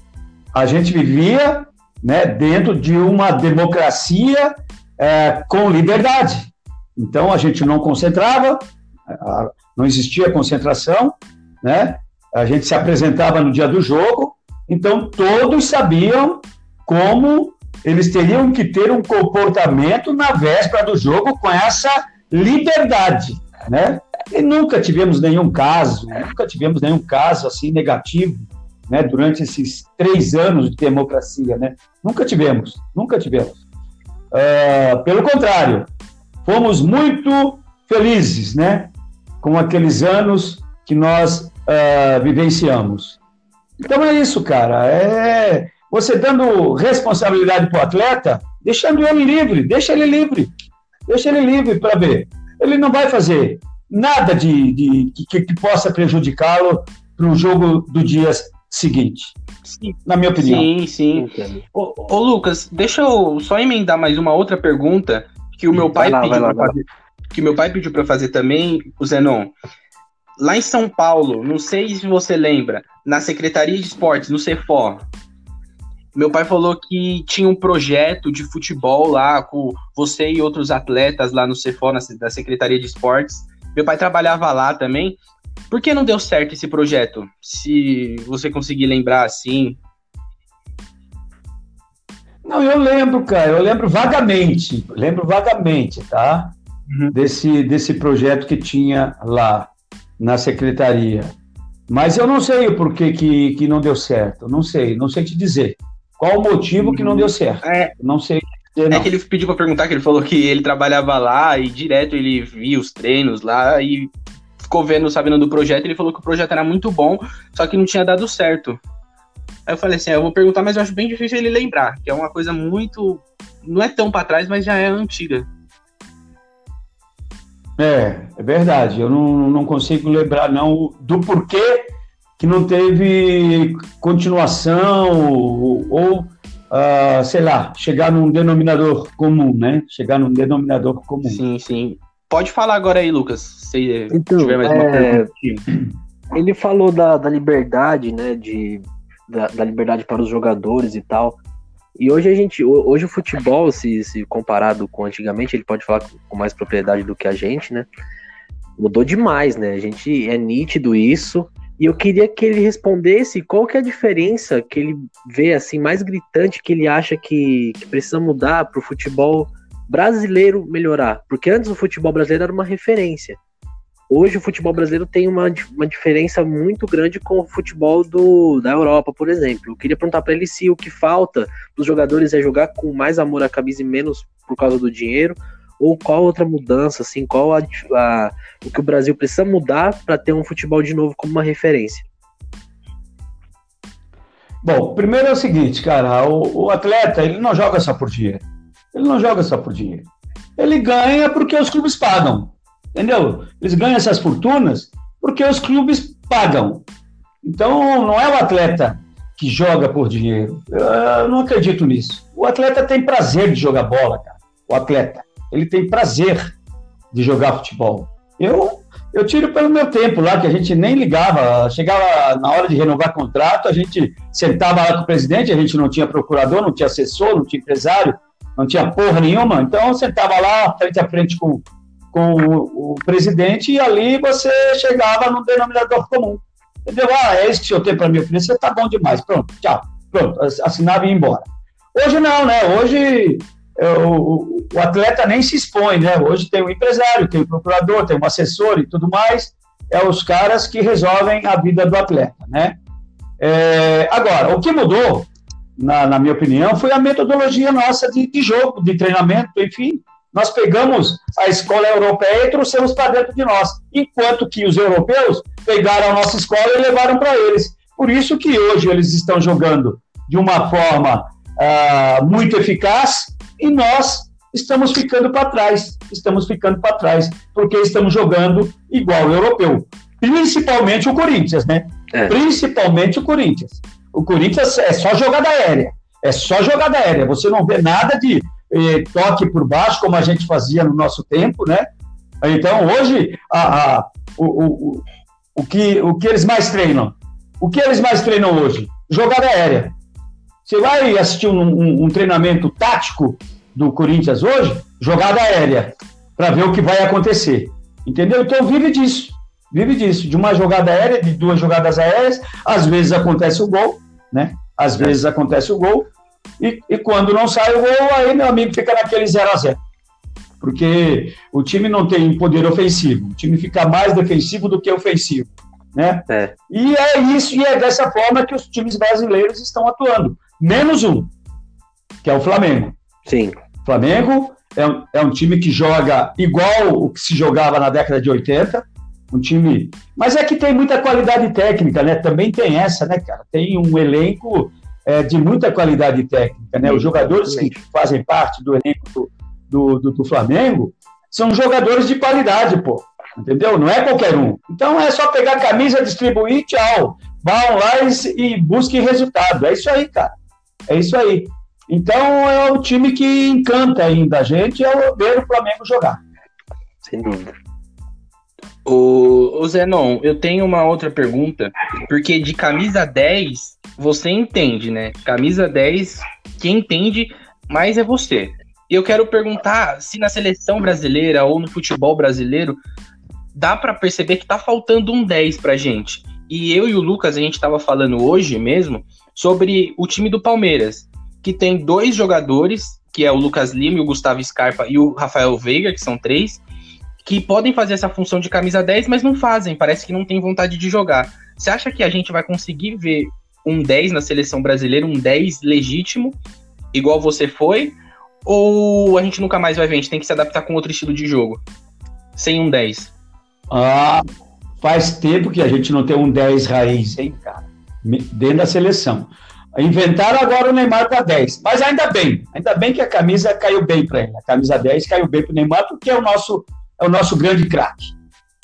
a gente vivia né, dentro de uma democracia é, com liberdade. Então a gente não concentrava, não existia concentração, né? A gente se apresentava no dia do jogo, então todos sabiam como eles teriam que ter um comportamento na véspera do jogo com essa liberdade, né? E nunca tivemos nenhum caso, nunca tivemos nenhum caso assim negativo, né? Durante esses três anos de democracia, né? Nunca tivemos, nunca tivemos. Uh, pelo contrário, fomos muito felizes, né? com aqueles anos que nós uh, vivenciamos. Então é isso, cara. É você dando responsabilidade para o atleta, deixando ele livre, deixa ele livre, deixa ele livre para ver. Ele não vai fazer nada de, de que, que possa prejudicá-lo para o jogo do dia seguinte. Sim. Na minha opinião. Sim, sim. Ô, ô, Lucas, deixa eu só emendar mais uma outra pergunta que o meu pai lá, pediu para fazer que meu pai pediu para fazer também, o Zenon. Lá em São Paulo, não sei se você lembra, na Secretaria de Esportes, no CEFO, meu pai falou que tinha um projeto de futebol lá com você e outros atletas lá no CEFO, na, da Secretaria de Esportes. Meu pai trabalhava lá também. Por que não deu certo esse projeto? Se você conseguir lembrar assim. Não, eu lembro, cara, eu lembro vagamente, lembro vagamente, tá? uhum. desse, desse projeto que tinha lá na secretaria. Mas eu não sei o porquê que, que não deu certo. Não sei, não sei te dizer. Qual o motivo que não deu certo? É, não sei. Dizer, não. É que ele pediu para perguntar, que ele falou que ele trabalhava lá e direto ele via os treinos lá e ficou vendo, sabendo do projeto. Ele falou que o projeto era muito bom, só que não tinha dado certo. Aí eu falei assim: ah, eu vou perguntar, mas eu acho bem difícil ele lembrar, que é uma coisa muito. Não é tão para trás, mas já é antiga. É, é verdade. Eu não, não consigo lembrar não do porquê que não teve continuação ou, ou uh, sei lá, chegar num denominador comum, né? Chegar num denominador comum. Sim, sim. Pode falar agora aí, Lucas, se então, tiver mais uma é... pergunta. Ele falou da, da liberdade, né? De, da, da liberdade para os jogadores e tal. E hoje a gente, hoje o futebol, se, se comparado com antigamente, ele pode falar com mais propriedade do que a gente, né? Mudou demais, né? A gente é nítido isso. E eu queria que ele respondesse qual que é a diferença que ele vê assim mais gritante que ele acha que, que precisa mudar para o futebol brasileiro melhorar. Porque antes o futebol brasileiro era uma referência hoje o futebol brasileiro tem uma, uma diferença muito grande com o futebol do, da Europa, por exemplo. Eu queria perguntar para ele se o que falta dos jogadores é jogar com mais amor à camisa e menos por causa do dinheiro, ou qual outra mudança, assim, qual a, a o que o Brasil precisa mudar para ter um futebol de novo como uma referência. Bom, primeiro é o seguinte, cara, o, o, atleta, ele não joga só por dinheiro. Ele não joga só por dinheiro. Ele ganha porque os clubes pagam, entendeu? Eles ganham essas fortunas porque os clubes pagam. Então, não é o atleta que joga por dinheiro. Eu não acredito nisso. O atleta tem prazer de jogar bola, cara. O atleta, ele tem prazer de jogar futebol. Eu eu tiro pelo meu tempo lá, que a gente nem ligava. Chegava na hora de renovar contrato, a gente sentava lá com o presidente, a gente não tinha procurador, não tinha assessor, não tinha empresário, não tinha porra nenhuma. Então, sentava lá, frente a frente com, com o, o presidente, e ali você chegava no denominador comum. Entendeu? Ah, é isso que o senhor tem para me oferecer, tá bom demais. Pronto, tchau. Pronto, assinava e ia embora. Hoje não, né? Hoje é, o, o, atleta nem se expõe, né? Hoje tem um empresário, tem um procurador, tem um assessor e tudo mais. É os caras que resolvem a vida do atleta, né? É, agora, o que mudou, na, na, minha opinião, foi a metodologia nossa de, de jogo, de treinamento, enfim. Nós pegamos a escola europeia e trouxemos para dentro de nós, enquanto que os europeus pegaram a nossa escola e levaram para eles. Por isso que hoje eles estão jogando de uma forma ah, muito eficaz, e nós estamos ficando para trás, estamos ficando para trás, porque estamos jogando igual o europeu, principalmente o Corinthians, né? É. Principalmente o Corinthians. O Corinthians é só jogada aérea, é só jogada aérea, você não vê nada de toque por baixo, como a gente fazia no nosso tempo, né? Então, hoje, a, a, o, o, o, que, o que eles mais treinam? O que eles mais treinam hoje? Jogada aérea. Você vai assistir um, um, um treinamento tático do Corinthians hoje, jogada aérea, para ver o que vai acontecer. Entendeu? Então vive disso. Vive disso. De uma jogada aérea, de duas jogadas aéreas, às vezes acontece o gol, né? Às vezes acontece o gol. E, e quando não sai o gol, aí meu amigo fica naquele 0 a 0 Porque o time não tem poder ofensivo. O time fica mais defensivo do que ofensivo. Né? É. E é isso, e é dessa forma que os times brasileiros estão atuando menos um, que é o Flamengo. Sim. Flamengo é um, é um time que joga igual o que se jogava na década de 80, um time. Mas é que tem muita qualidade técnica, né? Também tem essa, né, cara? Tem um elenco é, de muita qualidade técnica, né? Os jogadores que fazem parte do elenco do, do, do, Flamengo são jogadores de qualidade, pô. Entendeu? Não é qualquer um. Então é só pegar a camisa, distribuir, tchau. Vão lá e, e busquem resultado. É isso aí, cara. É isso aí. Então é o time que encanta ainda a gente, é o ver o Flamengo jogar. Sem dúvida. O, o Zenon, eu tenho uma outra pergunta, porque de camisa 10, você entende, né? Camisa 10, quem entende mais é você. Eu quero perguntar se na seleção brasileira ou no futebol brasileiro dá para perceber que tá faltando um 10 pra gente. E eu e o Lucas, a gente estava falando hoje mesmo sobre o time do Palmeiras, que tem dois jogadores, que é o Lucas Lima, o Gustavo Scarpa e o Rafael Veiga, que são três, que podem fazer essa função de camisa 10, mas não fazem, parece que não tem vontade de jogar. Você acha que a gente vai conseguir ver um 10 na seleção brasileira, um 10 legítimo, igual você foi? Ou a gente nunca mais vai ver, a gente tem que se adaptar com outro estilo de jogo? Sem um 10. Ah, faz tempo que a gente não tem um 10 raiz, hein, cara? Dentro da seleção. Inventaram agora o Neymar com a 10. Mas ainda bem, ainda bem que a camisa caiu bem para ele. A camisa 10 caiu bem para o Neymar, porque é o nosso, é o nosso grande craque.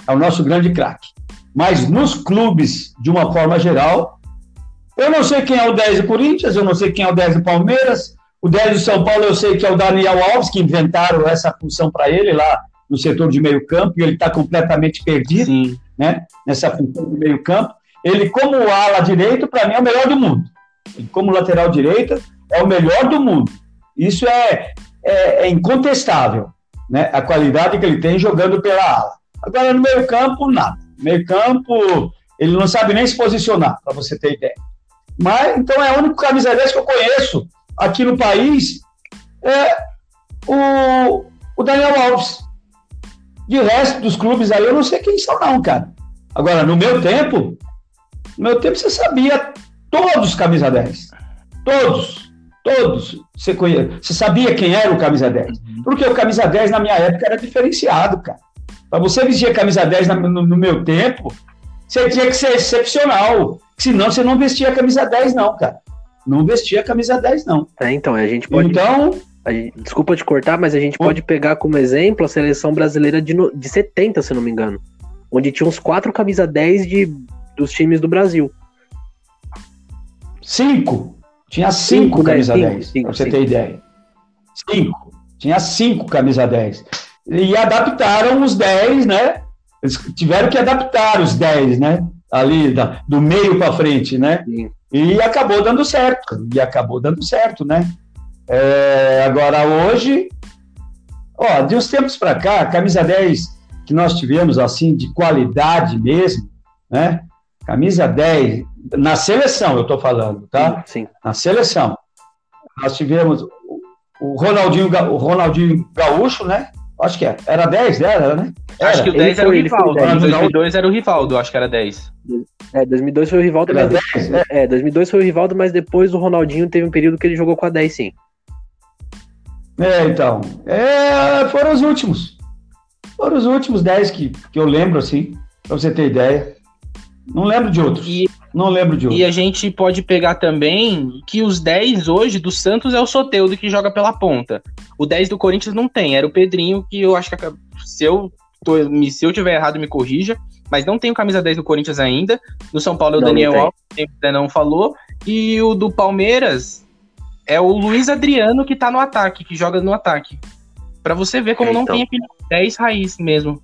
É o nosso grande craque. Mas nos clubes, de uma forma geral, eu não sei quem é o 10 do Corinthians, eu não sei quem é o 10 do Palmeiras. O 10 do São Paulo eu sei que é o Daniel Alves, que inventaram essa função para ele lá no setor de meio campo, e ele está completamente perdido né, nessa função de meio campo. Ele, como ala direito, para mim é o melhor do mundo. Ele, como lateral direita, é o melhor do mundo. Isso é, é, é incontestável, né? A qualidade que ele tem jogando pela ala. Agora, no meio campo, nada. No meio campo, ele não sabe nem se posicionar, para você ter ideia. Mas, então, é o único camisa 10 que eu conheço aqui no país, é o, o Daniel Alves. De resto dos clubes aí, eu não sei quem são, não, cara. Agora, no meu tempo, no meu tempo você sabia todos camisa 10. Todos. Todos. Você, conhe... você sabia quem era o camisa 10. Uhum. Porque o camisa 10 na minha época era diferenciado, cara. Para você vestir camisa 10 no, no, meu tempo, você tinha que ser excepcional. Senão você não vestia a camisa 10, não, cara. não vestia a camisa 10, não. É, então, a gente pode. Então. Gente, desculpa te cortar, mas a gente pode pegar como exemplo a seleção brasileira de, de 70, se não me engano. Onde tinha uns quatro camisa 10 de, dos times do Brasil. Cinco. Tinha cinco, cinco né? camisa né? 10, cinco, pra você cinco. ter ideia. Cinco. Tinha cinco camisa 10. E adaptaram os 10, né? Eles tiveram que adaptar os 10, né? Ali da, do meio para frente, né? Sim. E acabou dando certo. E acabou dando certo, né? É, agora, hoje, ó, de uns tempos para cá, a camisa 10 que nós tivemos, assim, de qualidade mesmo, né? Camisa 10, na seleção eu estou falando, tá? Sim, sim. Na seleção. Nós tivemos o Ronaldinho, o Ronaldinho Gaúcho, né? Acho que é. Era 10, né? Era, né? Era. Acho que o 10 era o Rivaldo. Em 2002 era o Rivaldo, acho que era 10. É, 2002 foi o Rivaldo, mas 10, é. é, 2002 foi o Rivaldo, mas depois o Ronaldinho teve um período que ele jogou com a 10, sim. É, então. É, foram os últimos. Foram os últimos 10 que, que eu lembro, assim, pra você ter ideia. Não lembro de outros. E, não lembro de outros. E a gente pode pegar também que os 10 hoje do Santos é o Soteudo que joga pela ponta. O 10 do Corinthians não tem, era o Pedrinho, que eu acho que se eu, tô, se eu tiver errado, me corrija. Mas não tem o camisa 10 do Corinthians ainda. No São Paulo é o não, Daniel Alves, que não falou. E o do Palmeiras é o Luiz Adriano que tá no ataque, que joga no ataque. Para você ver como é, então. não tem aquele 10 raiz mesmo.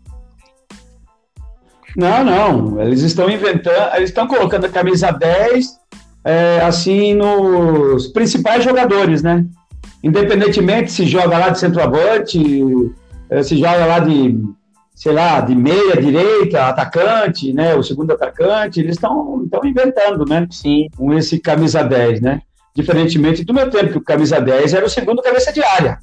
Não, não. Eles estão inventando, eles estão colocando a camisa 10 é, assim nos principais jogadores, né? Independentemente se joga lá de centroavante, é, se joga lá de, sei lá, de meia, direita, atacante, né? O segundo atacante, eles estão inventando, né? Sim. Com esse camisa 10, né? Diferentemente do meu tempo, que o camisa 10 era o segundo cabeça de área.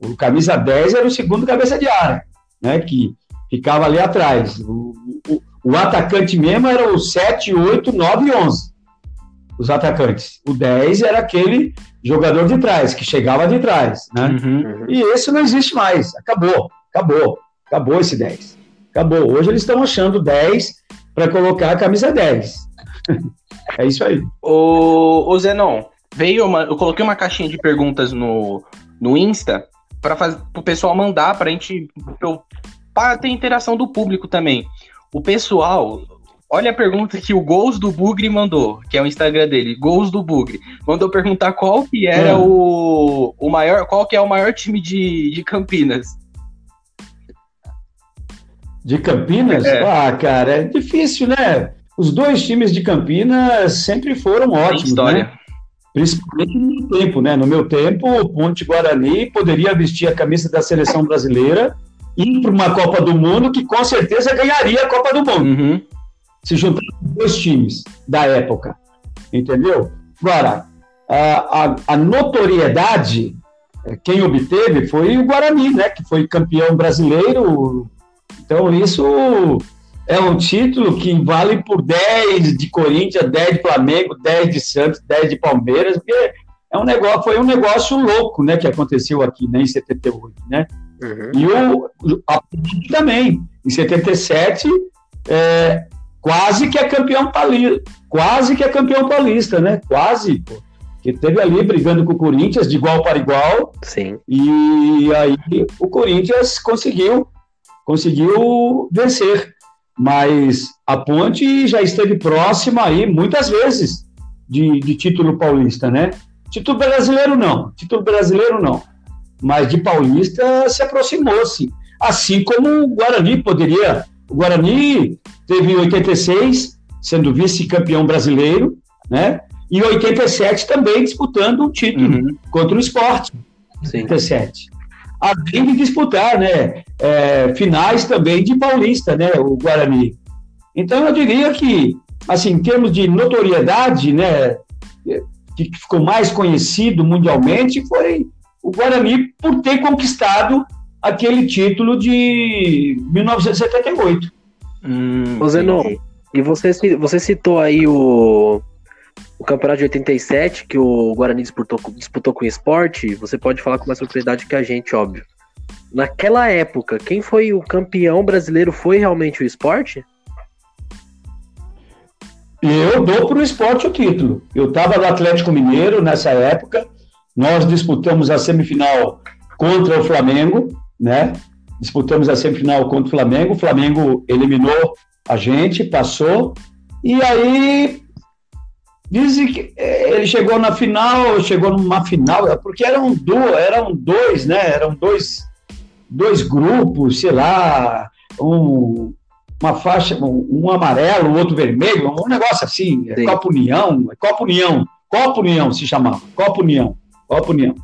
O camisa 10 era o segundo cabeça de área, né? Que ficava ali atrás. O, o, o, atacante mesmo era o 7, 8, 9 e 11. Os atacantes. O 10 era aquele jogador de trás, que chegava de trás. Né? Uhum. E esse não existe mais. Acabou. Acabou. Acabou esse 10. Acabou. Hoje eles estão achando 10 para colocar a camisa 10. é isso aí. O, o Zenon, veio uma, eu coloquei uma caixinha de perguntas no, no Insta para o pessoal mandar para a gente para ter interação do público também. O pessoal, olha a pergunta que o Gols do Bugre mandou, que é o Instagram dele, Gols do Bugre. Mandou perguntar qual que era hum. o, o maior, qual que é o maior time de, de Campinas. De Campinas? É. Ah, cara, é difícil, né? Os dois times de Campinas sempre foram ótimos, Tem história. né? Principalmente no meu tempo, né? No meu tempo, o Ponte Guarani poderia vestir a camisa da seleção brasileira ir para uma Copa do Mundo que com certeza ganharia a Copa do Mundo. Uhum. Se juntar dois times da época. Entendeu? Agora, a, a, a, notoriedade, quem obteve foi o Guarani, né? Que foi campeão brasileiro. Então, isso é um título que vale por 10 de Corinthians, 10 de Flamengo, 10 de Santos, 10 de Palmeiras, porque é um negócio, foi um negócio louco, né, que aconteceu aqui, né, em 78, né? Uhum. E o, a também, em 77, é, quase que é campeão paulista, quase que é campeão paulista, né? Quase, pô. Que teve ali brigando com o Corinthians de igual para igual. Sim. E aí o Corinthians conseguiu conseguiu vencer. Mas a Ponte já esteve próxima aí muitas vezes de, de título paulista, né? Título brasileiro não, título brasileiro não mas de Paulista se aproximou-se. Assim como o Guarani poderia. O Guarani teve em 86, sendo vice-campeão brasileiro, né? E em 87 também disputando um título uhum. contra o esporte. Sim. 87. Além de disputar, né? É, finais também de Paulista, né? O Guarani. Então eu diria que, assim, em termos de notoriedade, né? Que ficou mais conhecido mundialmente foi o Guarani por ter conquistado aquele título de 1978. Hum, Ô Zenon, e você, você citou aí o, o campeonato de 87, que o Guarani disputou, disputou com o esporte, você pode falar com mais propriedade que a gente, óbvio. Naquela época, quem foi o campeão brasileiro foi realmente o esporte? eu dou para o esporte o título. Eu estava no Atlético Mineiro nessa época, nós disputamos a semifinal contra o Flamengo, né? Disputamos a semifinal contra o Flamengo, o Flamengo eliminou a gente, passou, e aí dizem que eh, ele chegou na final, chegou numa final, porque eram duas, eram dois, né? Eram dois, dois grupos, sei lá, um, uma faixa, um, um amarelo, o outro vermelho, um negócio assim, é Copa União, é Copa União, Copa União se chamava, Copa União, Copa União.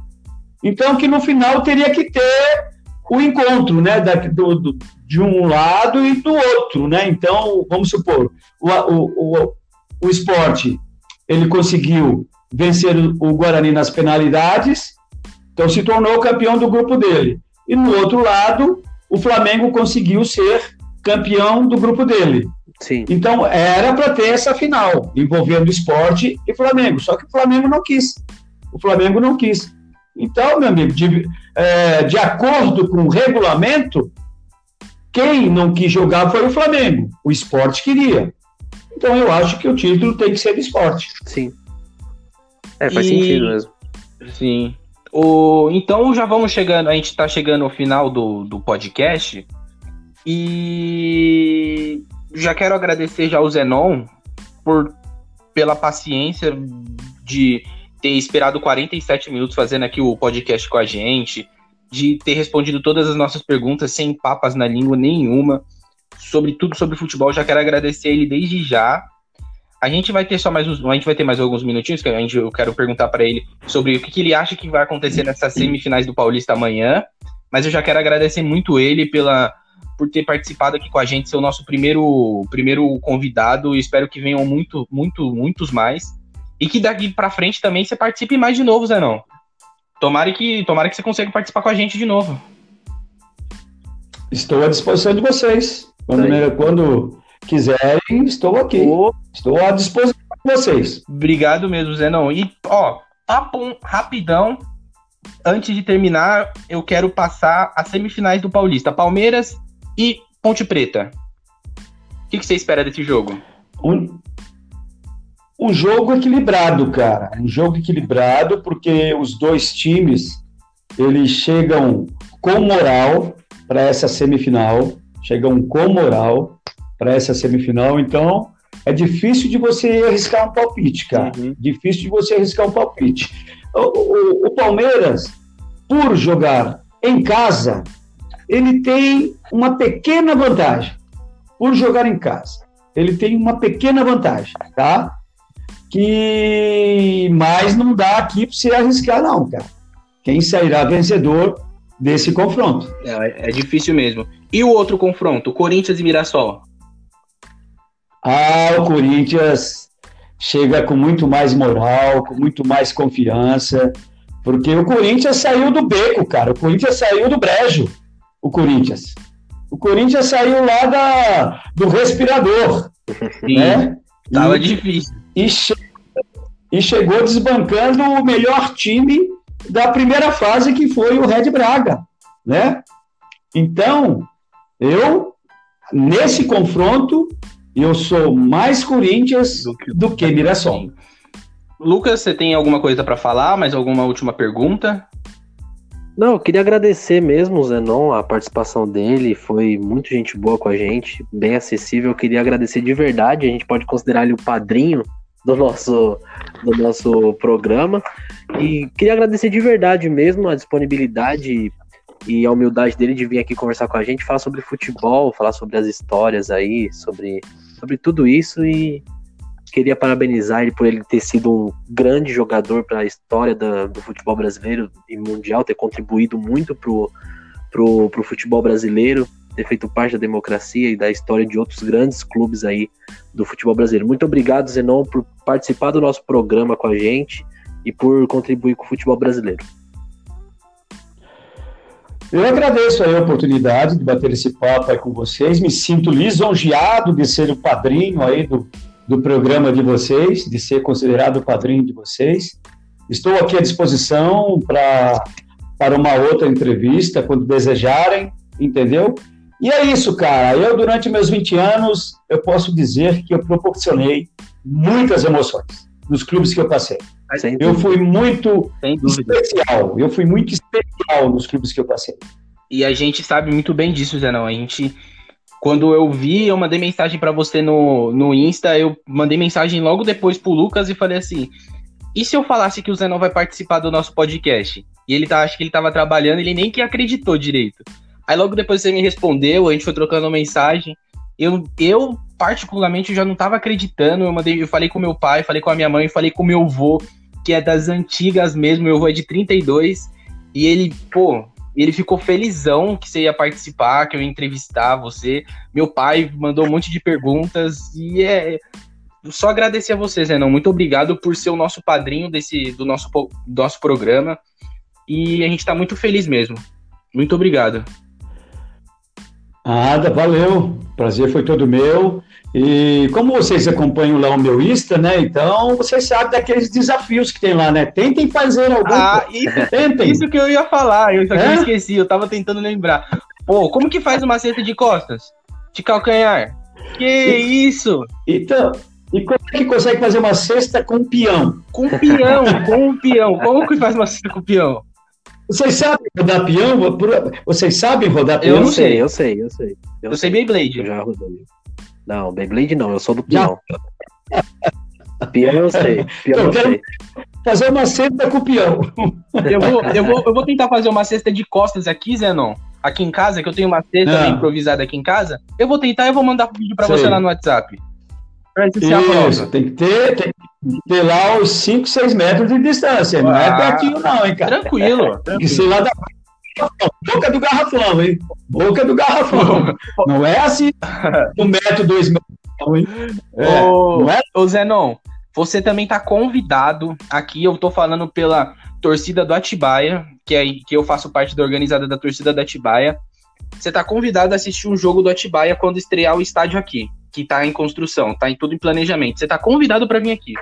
Então, que no final teria que ter o encontro, né, da, do, do, de um lado e do outro, né? Então, vamos supor, o, o, o, o esporte, ele conseguiu vencer o Guarani nas penalidades, então se tornou campeão do grupo dele. E no outro lado, o Flamengo conseguiu ser campeão do grupo dele. Sim. Então era para ter essa final envolvendo esporte e Flamengo, só que o Flamengo não quis. O Flamengo não quis. Então, meu amigo, de, é, de acordo com o regulamento, quem não quis jogar foi o Flamengo. O esporte queria. Então eu acho que o título tem que ser do esporte. Sim. É, faz e... sentido mesmo. Sim. O... Então já vamos chegando, a gente está chegando ao final do, do podcast. E já quero agradecer já o Zenon por, pela paciência de ter esperado 47 minutos fazendo aqui o podcast com a gente, de ter respondido todas as nossas perguntas sem papas na língua nenhuma, sobre tudo sobre futebol. Já quero agradecer ele desde já. A gente vai ter só mais uns, a gente vai ter mais alguns minutinhos que a gente, eu quero perguntar para ele sobre o que, que ele acha que vai acontecer nessas semifinais do Paulista amanhã. Mas eu já quero agradecer muito ele pela por ter participado aqui com a gente, ser o nosso primeiro, primeiro convidado. Espero que venham muito, muito, muitos mais. E que daqui para frente também você participe mais de novo, Zé não. Tomara que, tomara que você consiga participar com a gente de novo. Estou à disposição de vocês. Quando, quando quiserem, estou aqui. Oh. Estou à disposição de vocês. Obrigado mesmo, Zé não. E, ó, papo rapidão. Antes de terminar, eu quero passar as semifinais do Paulista. Palmeiras e Ponte Preta. O que, que você espera desse jogo? Um, um jogo equilibrado, cara. Um jogo equilibrado, porque os dois times eles chegam com moral para essa semifinal, chegam com moral para essa semifinal, então é difícil de você arriscar um palpite, cara. Uhum. Difícil de você arriscar um palpite. O, o, o Palmeiras, por jogar em casa, ele tem uma pequena vantagem por jogar em casa. Ele tem uma pequena vantagem, tá? Que mais não dá aqui para você arriscar, não, cara. Quem sairá vencedor desse confronto? É, é difícil mesmo. E o outro confronto, Corinthians e Mirassol? Ah, o Corinthians chega com muito mais moral, com muito mais confiança, porque o Corinthians saiu do beco, cara. O Corinthians saiu do brejo o Corinthians. O Corinthians saiu lá da, do respirador. Sim, né? Tava e, difícil. E, che e chegou desbancando o melhor time da primeira fase, que foi o Red Braga. Né? Então, eu, nesse confronto, eu sou mais Corinthians do que, do que Mirassol. Lucas, você tem alguma coisa para falar? Mais alguma última pergunta? Não, eu queria agradecer mesmo o Zenon, a participação dele, foi muito gente boa com a gente, bem acessível. Eu queria agradecer de verdade, a gente pode considerar ele o padrinho do nosso, do nosso programa. E queria agradecer de verdade mesmo a disponibilidade e a humildade dele de vir aqui conversar com a gente, falar sobre futebol, falar sobre as histórias aí, sobre, sobre tudo isso. E queria parabenizar ele por ele ter sido um grande jogador para a história da, do futebol brasileiro e mundial, ter contribuído muito pro, pro futebol brasileiro, ter feito parte da democracia e da história de outros grandes clubes aí do futebol brasileiro. Muito obrigado, Zenon, por participar do nosso programa com a gente e por contribuir com o futebol brasileiro. Eu agradeço a oportunidade de bater esse papo aí com vocês, me sinto lisonjeado de ser o padrinho aí do, do programa de vocês, de ser considerado o padrinho de vocês. Estou aqui à disposição para para uma outra entrevista, quando desejarem, entendeu? E é isso, cara. Eu, durante meus 20 anos, eu posso dizer que eu proporcionei muitas emoções nos clubes que eu passei. Eu fui muito especial. Eu fui muito especial nos clubes que eu passei. E a gente sabe muito bem disso, Zé. Não. A gente, quando eu vi, eu mandei mensagem para você no, no Insta. Eu mandei mensagem logo depois pro Lucas e falei assim: e se eu falasse que o Zé não vai participar do nosso podcast? E ele tá, acho que ele tava trabalhando, ele nem que acreditou direito. Aí logo depois você me respondeu, a gente foi trocando mensagem. Eu, eu particularmente, já não tava acreditando. Eu mandei, eu falei com meu pai, falei com a minha mãe, falei com meu avô, que é das antigas mesmo. Meu avô é de 32. E ele, pô, ele ficou felizão que você ia participar, que eu ia entrevistar você. Meu pai mandou um monte de perguntas e é só agradecer a você, Zé. Não, muito obrigado por ser o nosso padrinho desse do nosso, do nosso programa. E a gente está muito feliz mesmo. Muito obrigado. Nada, valeu. Prazer foi todo meu. E como vocês acompanham lá o meu Insta, né? Então vocês sabem daqueles desafios que tem lá, né? Tentem fazer algum. Ah, isso, Tentem. isso que eu ia falar, eu só é? esqueci, eu tava tentando lembrar. Pô, como que faz uma cesta de costas? De calcanhar? Que e, isso? Então, e como é que consegue fazer uma cesta com peão? Com peão, com peão. Como que faz uma cesta com peão? Vocês sabem rodar peão? Vocês sabem rodar peão? Eu não sei, eu sei, eu sei. Eu, eu sei Beyblade. Eu já rodei. Não, Beyblade não, eu sou do peão. peão eu sei. Peão eu, eu sei. Fazer uma cesta com peão. Eu vou, eu, vou, eu vou tentar fazer uma cesta de costas aqui, Zenon. Aqui em casa, que eu tenho uma cesta improvisada aqui em casa. Eu vou tentar e vou mandar um vídeo pra sei. você lá no WhatsApp. Isso, tem que ter, tem que ter lá os 5, 6 metros de distância. Ah, não é ah, pertinho, não, hein, cara. Tranquilo. Que ser lá da boca do garrafão, hein? Boca do garrafão. não é assim, um metro, dois metros, não, hein? É, ô, não é? ô Zenon, você também tá convidado aqui, eu tô falando pela torcida do Atibaia, que, é, que eu faço parte da organizada da torcida do Atibaia. Você tá convidado a assistir um jogo do Atibaia quando estrear o estádio aqui que está em construção, está em tudo em planejamento. Você está convidado para vir aqui.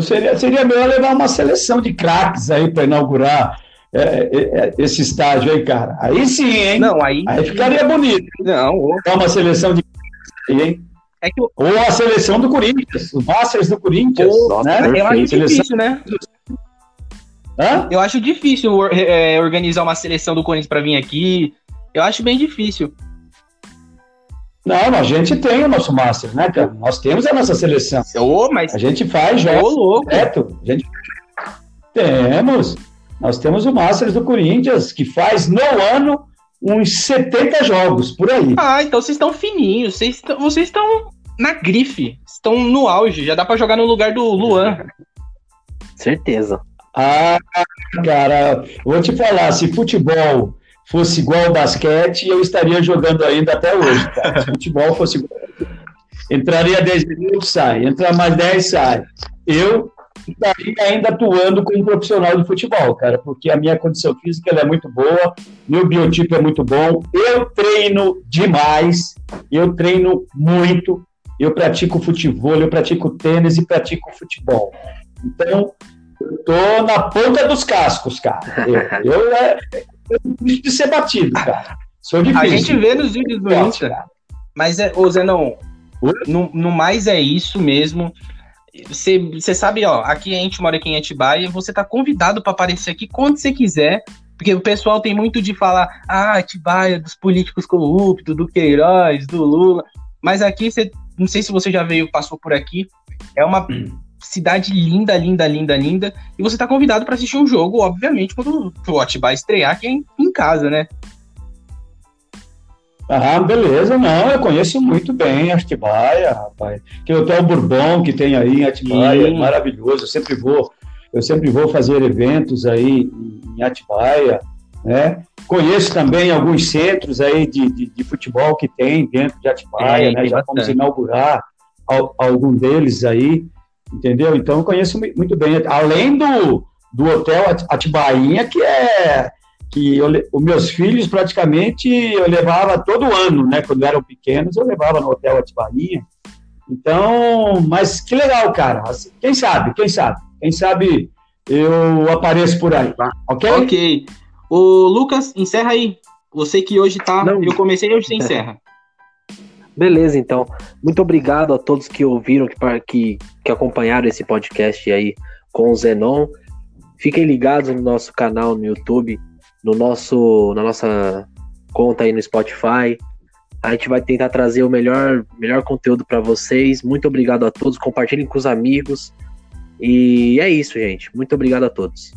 Seria, seria melhor levar uma seleção de craques aí para inaugurar é, é, é, esse estádio aí, cara. Aí sim, hein? Não, aí... aí ficaria bonito. Não. Ou... uma seleção de aí, hein? É que... Ou a seleção do Corinthians, os Masters do Corinthians. Ou, né? Eu acho seleção... difícil, né? Hã? Eu acho difícil é, organizar uma seleção do Corinthians para vir aqui. Eu acho bem difícil. Não, a gente tem o nosso Master, né, cara? Nós temos a nossa seleção. Oh, mas... A gente faz jogos louco. Direto. A gente... Temos. Nós temos o Masters do Corinthians, que faz no ano uns 70 jogos, por aí. Ah, então vocês estão fininhos. Vocês, vocês estão na grife. Estão no auge. Já dá para jogar no lugar do Luan. Certeza. Ah, cara, vou te falar, se futebol fosse igual ao basquete, eu estaria jogando ainda até hoje, cara. Se futebol fosse igual. Entraria 10 minutos, sai. Entra mais 10, sai. Eu estaria ainda atuando como profissional de futebol, cara, porque a minha condição física é muito boa, meu biotipo é muito bom, eu treino demais, eu treino muito, eu pratico futebol, eu pratico tênis e pratico futebol. Então, eu tô na ponta dos cascos, cara. Eu, eu é, de ser batido, cara. Sou difícil. A gente vê nos vídeos do Insta. Mas, é, ô não. No, no mais é isso mesmo. Você sabe, ó, aqui a gente mora aqui em Atibaia, você tá convidado para aparecer aqui quando você quiser, porque o pessoal tem muito de falar, ah, Atibaia, dos políticos corruptos, do Queiroz, do Lula, mas aqui, você, não sei se você já veio, passou por aqui, é uma cidade linda, linda, linda, linda. E você tá convidado para assistir um jogo, obviamente, quando o Atibaia estrear, que é em, em casa, né? Ah, beleza, não, eu conheço muito bem Atibaia, rapaz. Que hotel Bourbon que tem aí em Atibaia, Sim. é maravilhoso. Eu sempre vou, eu sempre vou fazer eventos aí em Atibaia, né? Conheço também alguns centros aí de, de, de futebol que tem dentro de Atibaia, é, né? Já vamos inaugurar algum deles aí entendeu? Então eu conheço muito bem. Além do, do hotel Atibainha, que é que eu, os meus filhos praticamente eu levava todo ano, né? Quando eram pequenos, eu levava no hotel Atibainha. Então, mas que legal, cara. Assim, quem sabe, quem sabe, quem sabe eu apareço por aí, ok? Ok. O Lucas, encerra aí. Você que hoje tá. Não. Eu comecei hoje você encerra. Beleza, então. Muito obrigado a todos que ouviram, que, que, que acompanharam esse podcast aí com o Zenon. Fiquem ligados no nosso canal no YouTube, no nosso, na nossa conta aí no Spotify. A gente vai tentar trazer o melhor, melhor conteúdo para vocês. Muito obrigado a todos. Compartilhem com os amigos. E é isso, gente. Muito obrigado a todos.